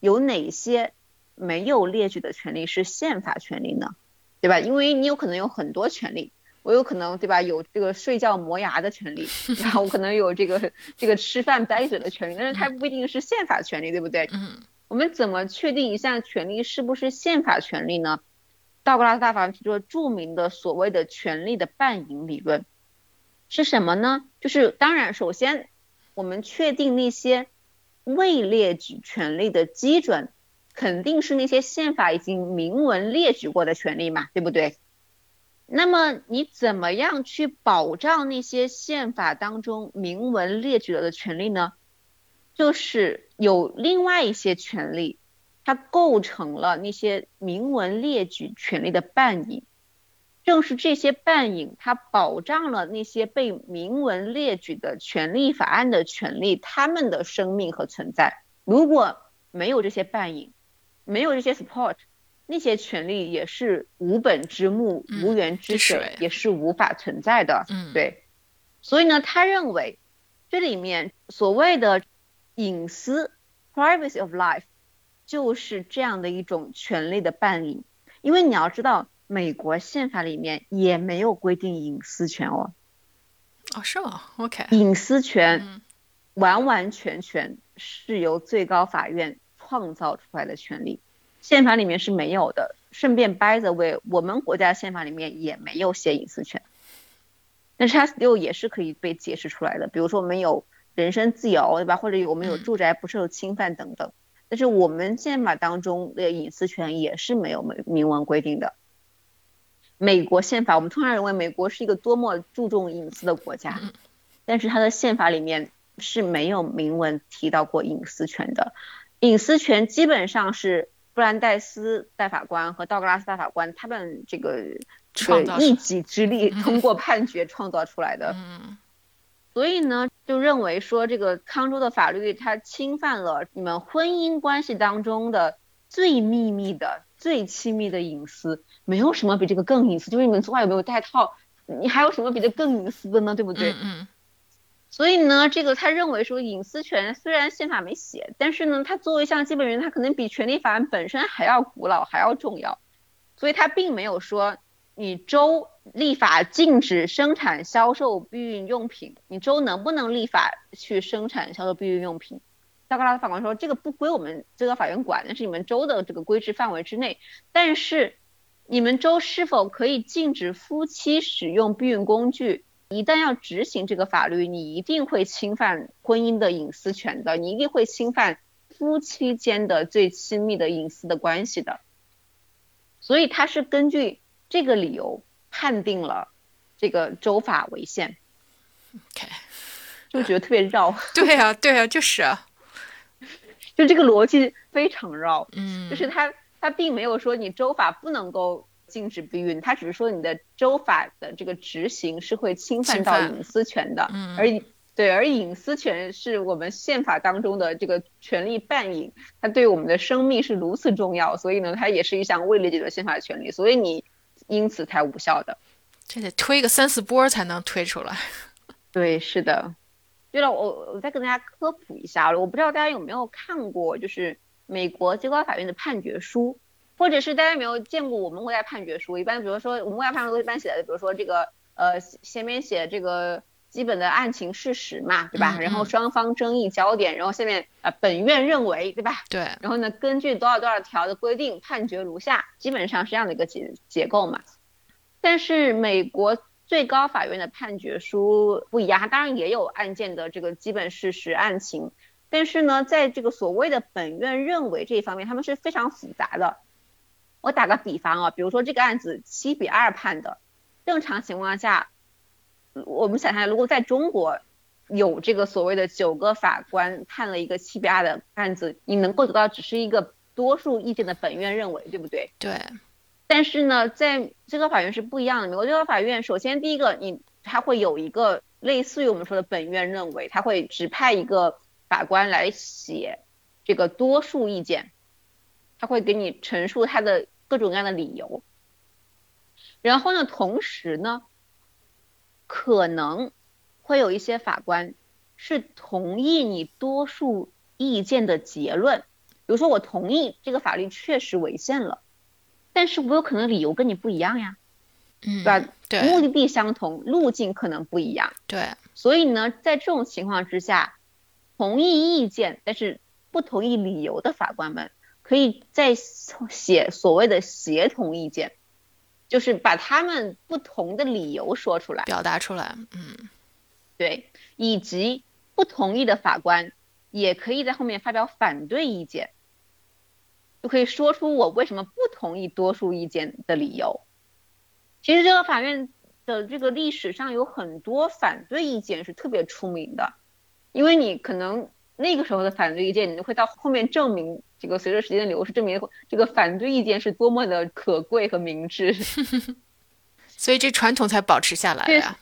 有哪些没有列举的权利是宪法权利呢？对吧？因为你有可能有很多权利，我有可能对吧？有这个睡觉磨牙的权利，然后 我可能有这个这个吃饭掰嘴的权利，但是它不一定是宪法权利，对不对？嗯。我们怎么确定一项权利是不是宪法权利呢？道格拉斯大法官提出了著名的所谓的权利的半赢理论，是什么呢？就是当然，首先我们确定那些。未列举权利的基准，肯定是那些宪法已经明文列举过的权利嘛，对不对？那么你怎么样去保障那些宪法当中明文列举了的权利呢？就是有另外一些权利，它构成了那些明文列举权利的半影。正是这些半影，它保障了那些被明文列举的权利法案的权利，他们的生命和存在。如果没有这些半影，没有这些 support，那些权利也是无本之木、无源之水，也是无法存在的。嗯，对。所以呢，他认为这里面所谓的隐私 （privacy of life） 就是这样的一种权利的伴影，因为你要知道。美国宪法里面也没有规定隐私权哦。哦，是吗？OK。隐私权完完全全是由最高法院创造出来的权利，宪法里面是没有的。顺便 by the way，我们国家宪法里面也没有写隐私权。但是它六也是可以被解释出来的，比如说我们有人身自由，对吧？或者我们有住宅不受侵犯等等。但是我们宪法当中的隐私权也是没有明明文规定的。美国宪法，我们通常认为美国是一个多么注重隐私的国家，但是它的宪法里面是没有明文提到过隐私权的。隐私权基本上是布兰代斯大法官和道格拉斯大法官他们这个这个一己之力通过判决创造出来的。所以呢，就认为说这个康州的法律它侵犯了你们婚姻关系当中的最秘密的。最亲密的隐私，没有什么比这个更隐私。就是你们昨晚有没有戴套，你还有什么比这更隐私的呢？对不对？嗯。所以呢，这个他认为说，隐私权虽然宪法没写，但是呢，它作为一项基本原则，它可能比权利法案本身还要古老，还要重要。所以他并没有说，你州立法禁止生产销售避孕用品，你州能不能立法去生产销售避孕用品？道格拉斯法官说：“这个不归我们最高法院管，那是你们州的这个规制范围之内。但是，你们州是否可以禁止夫妻使用避孕工具？一旦要执行这个法律，你一定会侵犯婚姻的隐私权的，你一定会侵犯夫妻间的最亲密的隐私的关系的。所以，他是根据这个理由判定了这个州法违宪。OK，就觉得特别绕。对啊，对啊，就是啊。”就这个逻辑非常绕，嗯，就是他他并没有说你州法不能够禁止避孕，他只是说你的州法的这个执行是会侵犯到隐私权的，嗯，而对，而隐私权是我们宪法当中的这个权利伴影，它对我们的生命是如此重要，所以呢，它也是一项未理解的宪法权利，所以你因此才无效的，这得推个三四波才能推出来，对，是的。对了，我我再跟大家科普一下，我不知道大家有没有看过，就是美国最高法院的判决书，或者是大家有没有见过我们国家判决书？一般比如说我们国家判决书一般写的，比如说这个呃前面写这个基本的案情事实嘛，对吧？然后双方争议焦点，然后下面啊本院认为，对吧？对。然后呢，根据多少多少条的规定，判决如下，基本上是这样的一个结结构嘛。但是美国。最高法院的判决书不一样，它当然也有案件的这个基本事实案情，但是呢，在这个所谓的本院认为这一方面，他们是非常复杂的。我打个比方啊，比如说这个案子七比二判的，正常情况下，我们想象如果在中国有这个所谓的九个法官判了一个七比二的案子，你能够得到只是一个多数意见的本院认为，对不对？对。但是呢，在最高法院是不一样的。美国最高法院首先第一个，你它会有一个类似于我们说的本院认为，他会指派一个法官来写这个多数意见，他会给你陈述他的各种各样的理由。然后呢，同时呢，可能会有一些法官是同意你多数意见的结论，比如说我同意这个法律确实违宪了。但是我有可能理由跟你不一样呀，嗯，对吧？对，目的地相同，路径可能不一样。对，所以呢，在这种情况之下，同意意见但是不同意理由的法官们，可以在写所谓的协同意见，就是把他们不同的理由说出来，表达出来。嗯，对，以及不同意的法官也可以在后面发表反对意见。就可以说出我为什么不同意多数意见的理由。其实这个法院的这个历史上有很多反对意见是特别出名的，因为你可能那个时候的反对意见，你会到后面证明这个随着时间的流逝，证明这个反对意见是多么的可贵和明智。所以这传统才保持下来呀。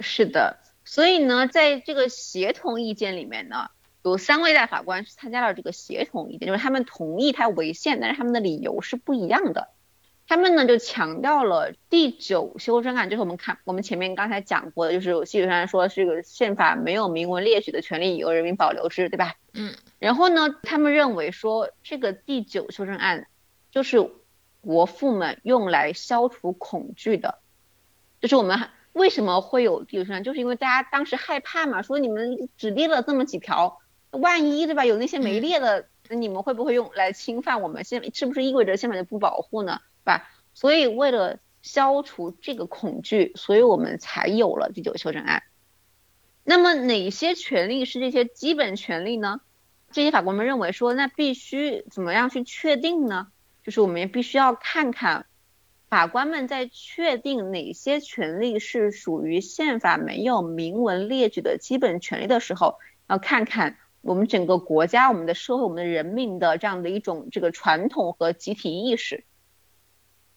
是的，所以呢，在这个协同意见里面呢。有三位大法官是参加了这个协同意见，就是他们同意它违宪，但是他们的理由是不一样的。他们呢就强调了第九修正案，就是我们看我们前面刚才讲过的，就是基本上说这个宪法没有明文列举的权利由人民保留之，对吧？嗯。然后呢，他们认为说这个第九修正案就是国父们用来消除恐惧的，就是我们为什么会有第九修正案，就是因为大家当时害怕嘛，说你们只列了这么几条。万一对吧？有那些没列的，那你们会不会用来侵犯我们宪？是不是意味着宪法就不保护呢？对吧？所以为了消除这个恐惧，所以我们才有了第九修正案。那么哪些权利是这些基本权利呢？这些法官们认为说，那必须怎么样去确定呢？就是我们必须要看看法官们在确定哪些权利是属于宪法没有明文列举的基本权利的时候，要看看。我们整个国家、我们的社会、我们的人民的这样的一种这个传统和集体意识，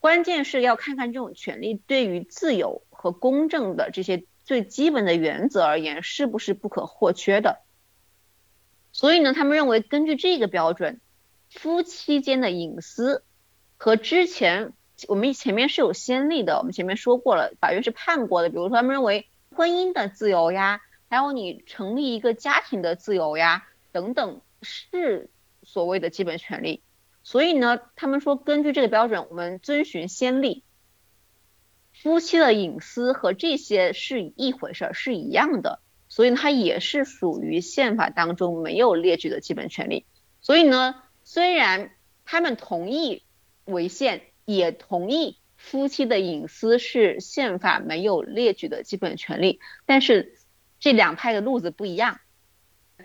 关键是要看看这种权利对于自由和公正的这些最基本的原则而言是不是不可或缺的。所以呢，他们认为根据这个标准，夫妻间的隐私和之前我们前面是有先例的，我们前面说过了，法院是判过的，比如说他们认为婚姻的自由呀。还有你成立一个家庭的自由呀，等等，是所谓的基本权利。所以呢，他们说根据这个标准，我们遵循先例，夫妻的隐私和这些是一回事儿，是一样的。所以它也是属于宪法当中没有列举的基本权利。所以呢，虽然他们同意违宪，也同意夫妻的隐私是宪法没有列举的基本权利，但是。这两派的路子不一样，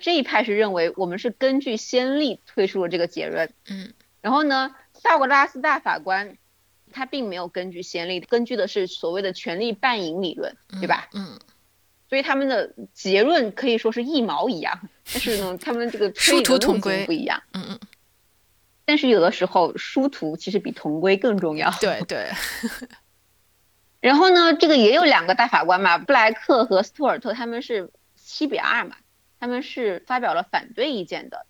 这一派是认为我们是根据先例推出了这个结论，嗯，然后呢，道格拉斯大法官他并没有根据先例，根据的是所谓的权力半赢理论，对吧？嗯，所以他们的结论可以说是一毛一样，但是呢，他们这个殊途同归不一样，嗯嗯，但是有的时候殊途其实比同归更重要，对对。然后呢，这个也有两个大法官嘛，布莱克和斯图尔特，他们是七比二嘛，他们是发表了反对意见的。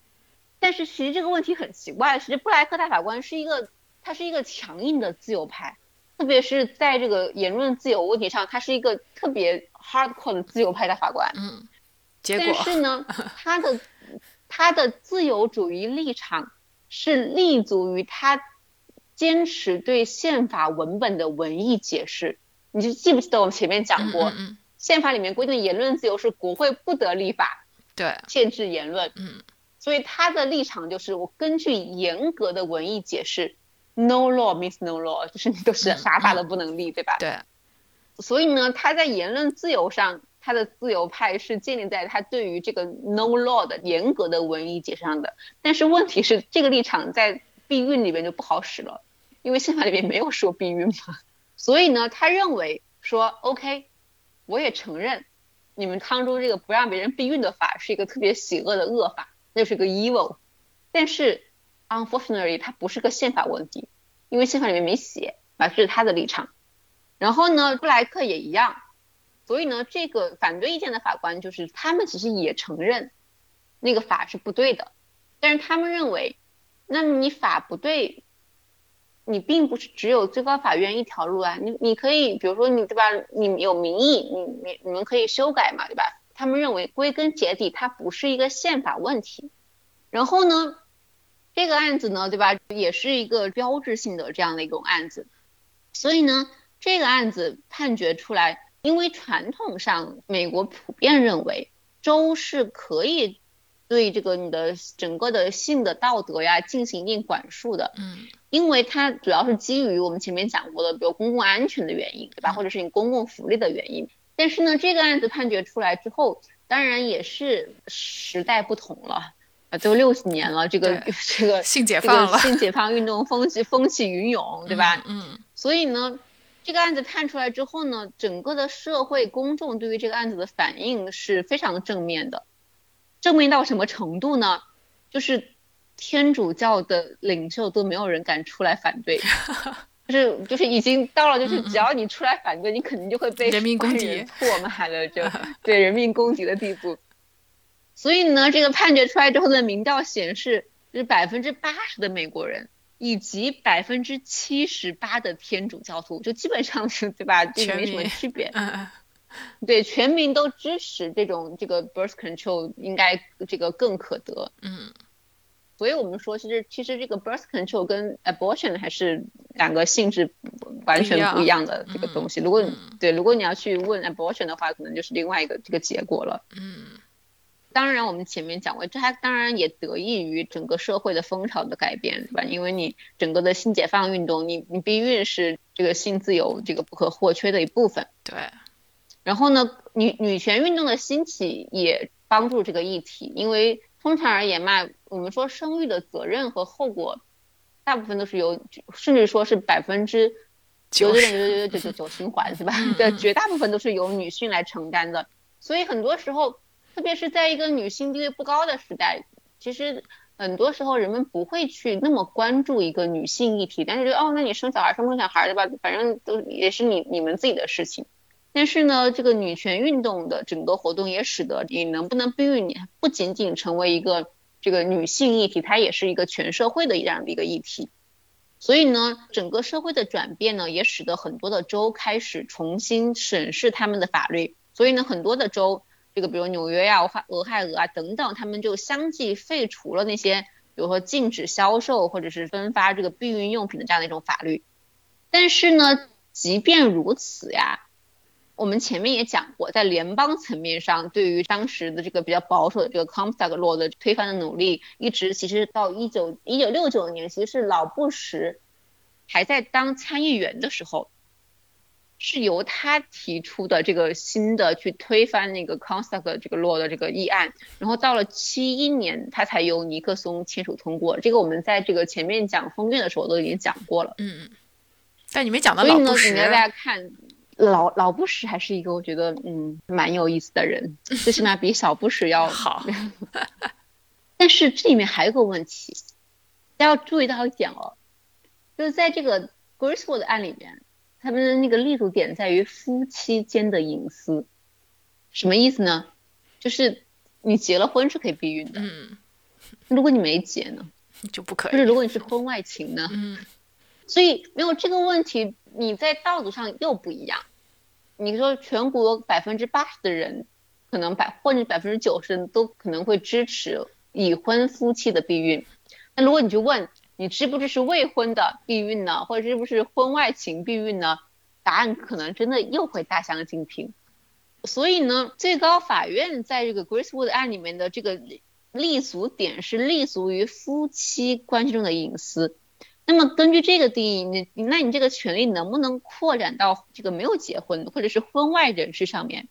但是其实这个问题很奇怪，其实布莱克大法官是一个，他是一个强硬的自由派，特别是在这个言论自由问题上，他是一个特别 hardcore 的自由派大法官。嗯，结果。但是呢，他的他的自由主义立场是立足于他。坚持对宪法文本的文艺解释，你就记不记得我们前面讲过，宪法里面规定言论自由是国会不得立法，对，限制言论，嗯，所以他的立场就是我根据严格的文艺解释，no law means no law，就是你都是啥法都不能立，对吧？对，所以呢，他在言论自由上，他的自由派是建立在他对于这个 no law 的严格的文艺解释上的，但是问题是这个立场在避孕里面就不好使了。因为宪法里面没有说避孕嘛，所以呢，他认为说，OK，我也承认，你们康州这个不让别人避孕的法是一个特别邪恶的恶法，那是个 evil，但是 unfortunately 它不是个宪法问题，因为宪法里面没写，啊，这是他的立场。然后呢，布莱克也一样，所以呢，这个反对意见的法官就是他们其实也承认那个法是不对的，但是他们认为，那你法不对。你并不是只有最高法院一条路啊，你你可以，比如说你对吧，你有民意，你你你们可以修改嘛，对吧？他们认为归根结底它不是一个宪法问题。然后呢，这个案子呢，对吧，也是一个标志性的这样的一种案子。所以呢，这个案子判决出来，因为传统上美国普遍认为州是可以对这个你的整个的性的道德呀进行一定管束的。嗯。因为它主要是基于我们前面讲过的，比如公共安全的原因，对吧？或者是你公共福利的原因。但是呢，这个案子判决出来之后，当然也是时代不同了啊，都六十年了，这个这个性解放了，性解放运动风起风起云涌，对吧？嗯。所以呢，这个案子判出来之后呢，整个的社会公众对于这个案子的反应是非常正面的，正面到什么程度呢？就是。天主教的领袖都没有人敢出来反对，就是就是已经到了，就是只要你出来反对，你肯定就会被人民攻敌唾骂的，就 对人民攻敌的地步。所以呢，这个判决出来之后的民调显示，就是百分之八十的美国人以及百分之七十八的天主教徒，就基本上是对吧？就没什么区别。对，全民都支持这种这个 birth control 应该这个更可得。嗯。所以我们说，其实其实这个 birth control 跟 abortion 还是两个性质完全不一样的这个东西。如果对，如果你要去问 abortion 的话，可能就是另外一个这个结果了。嗯，当然我们前面讲过，这还当然也得益于整个社会的风潮的改变，对吧？因为你整个的性解放运动，你你避孕是这个性自由这个不可或缺的一部分。对。然后呢，女女权运动的兴起也帮助这个议题，因为。通常而言嘛，我们说生育的责任和后果，大部分都是由，甚至说是百分之九九九九九九九循环是吧？对，绝大部分都是由女性来承担的。所以很多时候，特别是在一个女性地位不高的时代，其实很多时候人们不会去那么关注一个女性议题，但是觉得哦，那你生小孩生不生小孩对吧？反正都也是你你们自己的事情。但是呢，这个女权运动的整个活动也使得你能不能避孕，你不仅仅成为一个这个女性议题，它也是一个全社会的这样的一个议题。所以呢，整个社会的转变呢，也使得很多的州开始重新审视他们的法律。所以呢，很多的州，这个比如纽约呀、俄亥俄亥俄啊等等，他们就相继废除了那些，比如说禁止销售或者是分发这个避孕用品的这样的一种法律。但是呢，即便如此呀。我们前面也讲过，在联邦层面上，对于当时的这个比较保守的这个 Comstock Law 的推翻的努力，一直其实到一九一九六九年，其实是老布什还在当参议员的时候，是由他提出的这个新的去推翻那个 Comstock 这个 Law 的这个议案，然后到了七一年，他才由尼克松签署通过。这个我们在这个前面讲封面的时候都已经讲过了。嗯嗯。但你没讲到老布什。所以呢，大家看。老老布什还是一个我觉得嗯蛮有意思的人，最起码比小布什要好。但是这里面还有个问题，大家要注意到一点哦，就是在这个 Gracewood 案里面，他们的那个立足点在于夫妻间的隐私，什么意思呢？就是你结了婚是可以避孕的，嗯，如果你没结呢，就不可以。就是如果你是婚外情呢，嗯，所以没有这个问题，你在道德上又不一样。你说全国百分之八十的人，可能百或者百分之九十都可能会支持已婚夫妻的避孕。那如果你去问你支不支持未婚的避孕呢，或者是不是婚外情避孕呢？答案可能真的又会大相径庭。所以呢，最高法院在这个 Gracewood 案里面的这个立足点是立足于夫妻关系中的隐私。那么根据这个定义，你那你这个权利能不能扩展到这个没有结婚或者是婚外人士上面？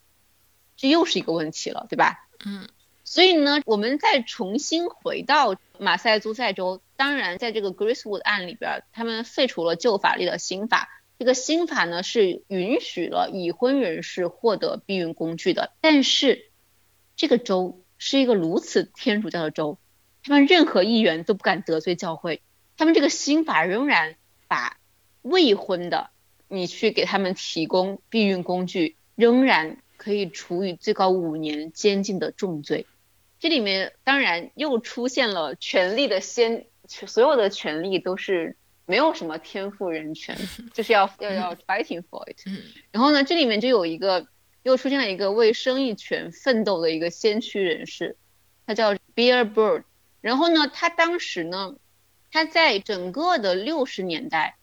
这又是一个问题了，对吧？嗯。所以呢，我们再重新回到马赛诸塞州，当然在这个 Gracewood 案里边，他们废除了旧法律的新法。这个新法呢是允许了已婚人士获得避孕工具的，但是这个州是一个如此天主教的州。他们任何议员都不敢得罪教会，他们这个新法仍然把未婚的你去给他们提供避孕工具，仍然可以处以最高五年监禁的重罪。这里面当然又出现了权力的先，所有的权利都是没有什么天赋人权，就是要要要 fighting for it。然后呢，这里面就有一个又出现了一个为生育权奋斗的一个先驱人士，他叫 Bill Bird。然后呢，他当时呢，他在整个的六十年代，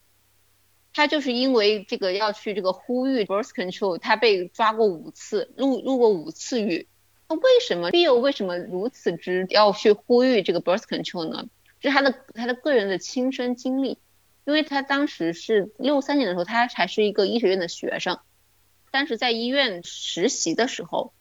他就是因为这个要去这个呼吁 birth control，他被抓过五次，入入过五次狱。那为什么 Bill 为什么如此之要去呼吁这个 birth control 呢？是他的他的个人的亲身经历，因为他当时是六三年的时候，他还是一个医学院的学生，当时在医院实习的时候，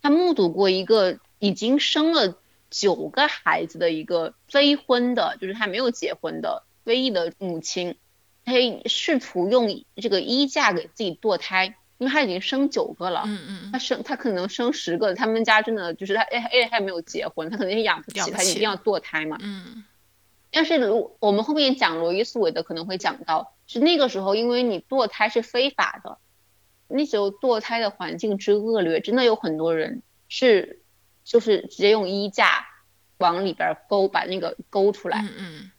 他目睹过一个已经生了九个孩子的一个非婚的，就是他没有结婚的非裔的母亲，她试图用这个衣架给自己堕胎。因为她已经生九个了，嗯嗯，她生她可能生十个，他们家真的就是她，哎哎，还没有结婚，她肯定是养不起，她一定要堕胎嘛，嗯。但是如我们后面讲罗伊斯韦德可能会讲到，是那个时候，因为你堕胎是非法的，那时候堕胎的环境之恶劣，真的有很多人是就是直接用衣架往里边勾，把那个勾出来，嗯嗯。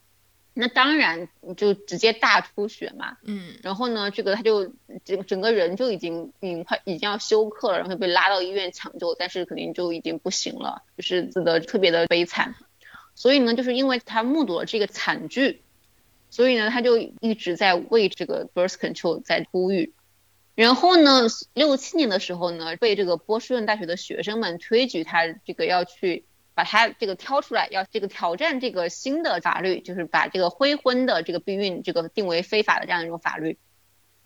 那当然就直接大出血嘛，嗯，然后呢，这个他就整整个人就已经已经快已经要休克了，然后被拉到医院抢救，但是肯定就已经不行了，就是死的特别的悲惨。所以呢，就是因为他目睹了这个惨剧，所以呢，他就一直在为这个 birth control 在呼吁。然后呢，六七年的时候呢，被这个波士顿大学的学生们推举他这个要去。把他这个挑出来，要这个挑战这个新的法律，就是把这个灰婚的这个避孕这个定为非法的这样一种法律。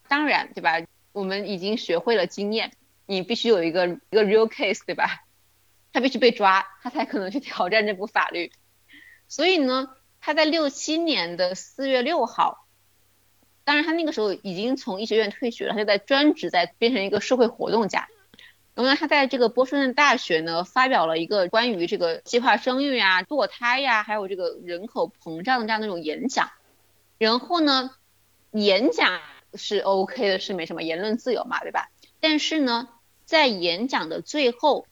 当然，对吧？我们已经学会了经验，你必须有一个一个 real case，对吧？他必须被抓，他才可能去挑战这部法律。所以呢，他在六七年的四月六号，当然他那个时候已经从医学院退学了，他就在专职在变成一个社会活动家。然后，他在这个波士顿大学呢发表了一个关于这个计划生育啊、堕胎呀，还有这个人口膨胀的这样的一种演讲。然后呢，演讲是 OK 的，是没什么言论自由嘛，对吧？但是呢，在演讲的最后，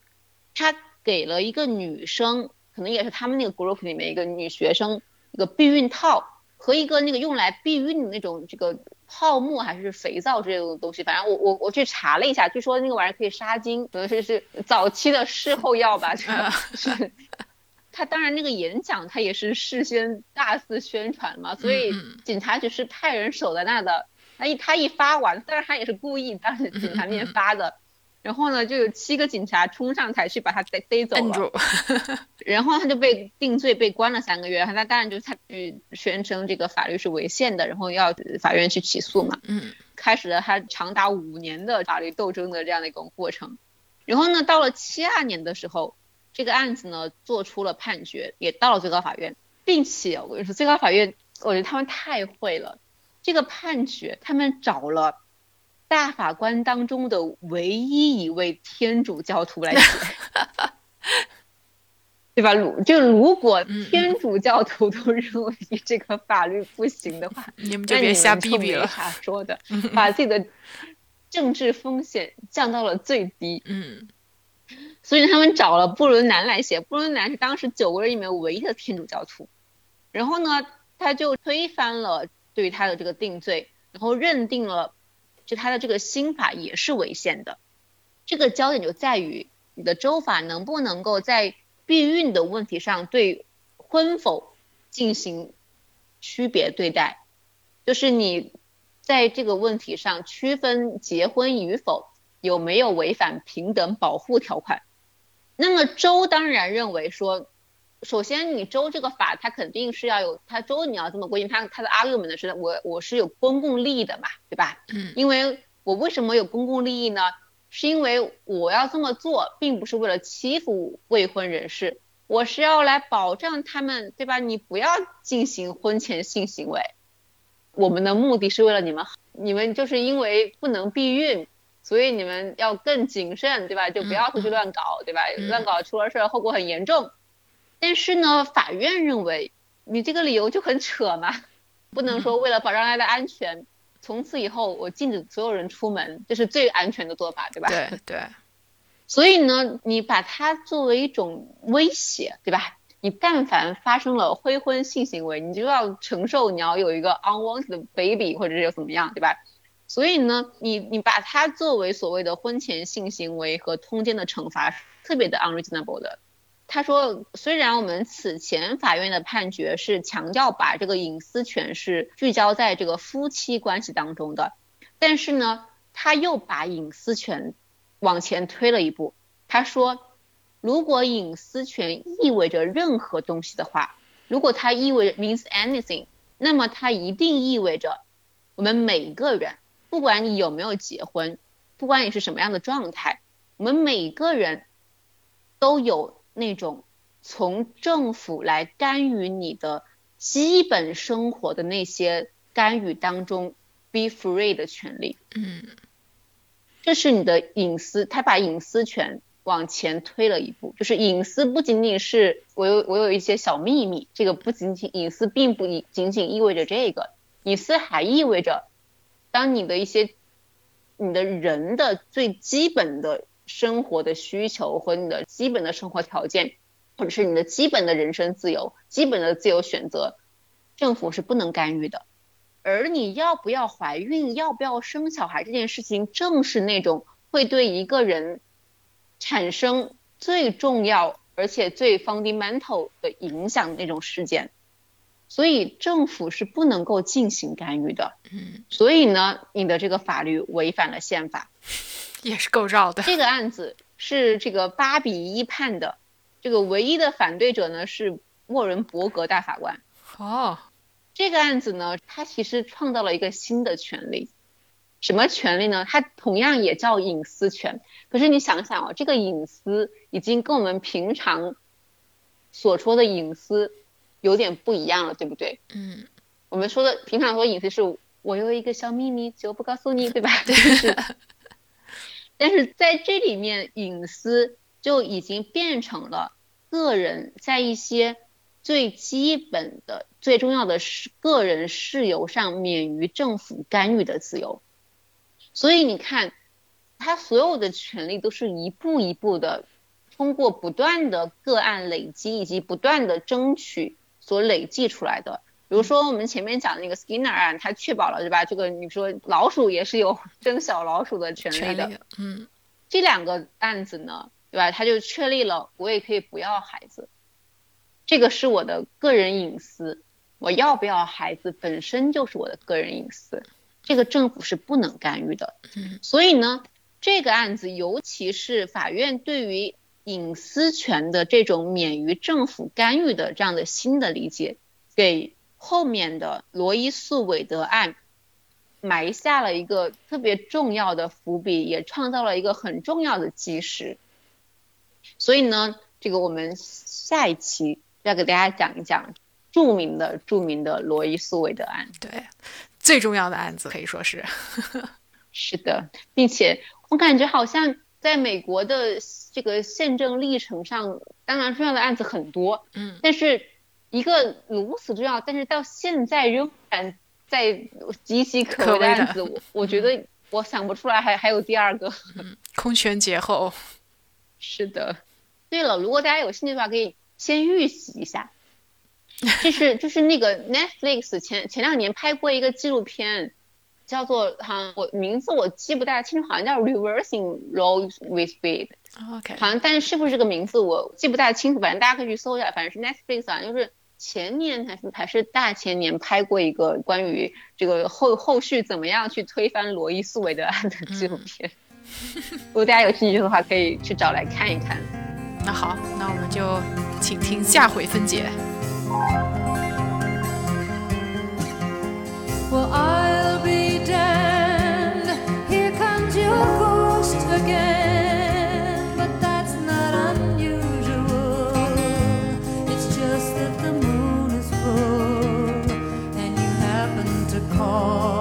他给了一个女生，可能也是他们那个 group 里面一个女学生一个避孕套和一个那个用来避孕的那种这个。泡沫还是肥皂之类的东西，反正我我我去查了一下，据说那个玩意儿可以杀精，可能是是早期的事后药吧。这个 是，他当然那个演讲他也是事先大肆宣传嘛，所以警察局是派人守在那的。他一他一发完，当然他也是故意当着警察面发的。然后呢，就有七个警察冲上台去把他逮逮走了，然后他就被 定罪，被关了三个月。他当然就是他去宣称这个法律是违宪的，然后要法院去起诉嘛。嗯，开始了他长达五年的法律斗争的这样的一个过程。然后呢，到了七二年的时候，这个案子呢做出了判决，也到了最高法院，并且我跟你说，最高法院我觉得他们太会了，这个判决他们找了。大法官当中的唯一一位天主教徒来写，对吧？如就如果天主教徒都认为这个法律不行的话，你们就别瞎逼逼了。他说的，把自己的政治风险降到了最低。嗯，所以他们找了布伦南来写。布伦南是当时九个人里面唯一的天主教徒。然后呢，他就推翻了对他的这个定罪，然后认定了。就他的这个新法也是违宪的，这个焦点就在于你的州法能不能够在避孕的问题上对婚否进行区别对待，就是你在这个问题上区分结婚与否有没有违反平等保护条款。那么州当然认为说。首先，你州这个法，它肯定是要有，它州你要这么规定，它它的 argument 是我我是有公共利益的嘛，对吧？嗯。因为我为什么有公共利益呢？是因为我要这么做，并不是为了欺负未婚人士，我是要来保障他们，对吧？你不要进行婚前性行为。我们的目的是为了你们，你们就是因为不能避孕，所以你们要更谨慎，对吧？就不要出去乱搞，对吧？乱搞出了事儿，后果很严重。但是呢，法院认为你这个理由就很扯嘛，不能说为了保障大家的安全，从此以后我禁止所有人出门，这是最安全的做法，对吧？对 对。所以呢，你把它作为一种威胁，对吧？你但凡发生了非婚性行为，你就要承受你要有一个 unwanted baby 或者是怎么样，对吧？所以呢，你你把它作为所谓的婚前性行为和通奸的惩罚，特别的 unreasonable 的。他说，虽然我们此前法院的判决是强调把这个隐私权是聚焦在这个夫妻关系当中的，但是呢，他又把隐私权往前推了一步。他说。如果隐私权意味着任何东西的话，如果它意味着 means anything，那么它一定意味着我们每个人，不管你有没有结婚，不管你是什么样的状态，我们每个人都有那种从政府来干预你的基本生活的那些干预当中 be free 的权利。嗯，这是你的隐私，他把隐私权。往前推了一步，就是隐私不仅仅是我有我有一些小秘密，这个不仅仅隐私并不仅仅意味着这个，隐私还意味着，当你的一些你的人的最基本的生活的需求和你的基本的生活条件，或者是你的基本的人身自由、基本的自由选择，政府是不能干预的。而你要不要怀孕、要不要生小孩这件事情，正是那种会对一个人。产生最重要而且最 fundamental 的影响那种事件，所以政府是不能够进行干预的。嗯，所以呢，你的这个法律违反了宪法，也是够绕的。这个案子是这个八比一判的，这个唯一的反对者呢是莫伦伯格大法官。哦，这个案子呢，他其实创造了一个新的权利。什么权利呢？它同样也叫隐私权。可是你想想哦，这个隐私已经跟我们平常所说的隐私有点不一样了，对不对？嗯。我们说的平常说隐私是我有一个小秘密就不告诉你，对吧？对。但是在这里面，隐私就已经变成了个人在一些最基本的、最重要的是个人事由上免于政府干预的自由。所以你看，他所有的权利都是一步一步的，通过不断的个案累积以及不断的争取所累计出来的。比如说我们前面讲的那个 Skinner 案，他确保了对吧？这个你说老鼠也是有 争小老鼠的权利的。嗯，这两个案子呢，对吧？他就确立了我也可以不要孩子，这个是我的个人隐私，我要不要孩子本身就是我的个人隐私。这个政府是不能干预的，所以呢，这个案子尤其是法院对于隐私权的这种免于政府干预的这样的新的理解，给后面的罗伊诉韦德案埋下了一个特别重要的伏笔，也创造了一个很重要的基石。所以呢，这个我们下一期要给大家讲一讲著名的著名的罗伊诉韦德案。对。最重要的案子可以说是，是的，并且我感觉好像在美国的这个宪政历程上，当然重要的案子很多，嗯，但是一个如此重要，但是到现在仍然在岌岌可危的案子，我我觉得我想不出来还还有第二个，空前绝后。是的，对了，如果大家有兴趣的话，可以先预习一下。就是就是那个 Netflix 前前两年拍过一个纪录片，叫做好像我名字我记不大清楚，好像叫 Reversing Roe with Wade。OK。好像但是是不是这个名字我记不大清楚，反正大家可以去搜一下，反正是 Netflix 啊，就是前年还是还是大前年拍过一个关于这个后后续怎么样去推翻罗伊诉韦德案的纪录片。如果大家有兴趣的话，可以去找来看一看。那好，那我们就请听下回分解。Well, I'll be damned. Here comes your ghost again. 哦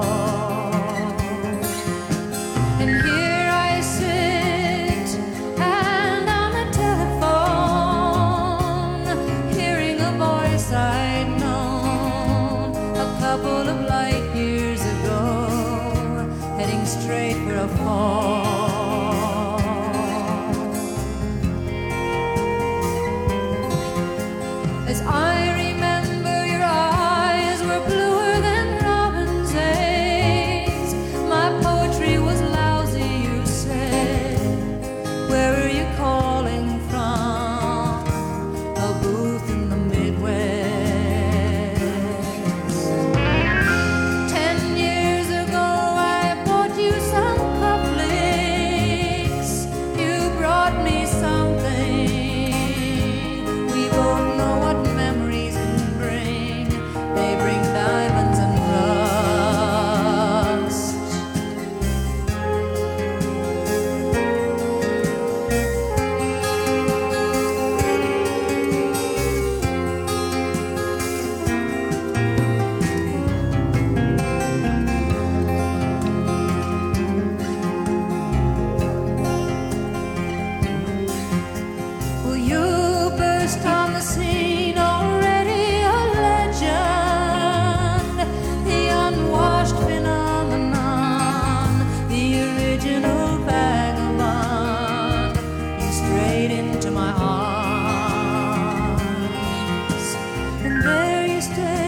triste.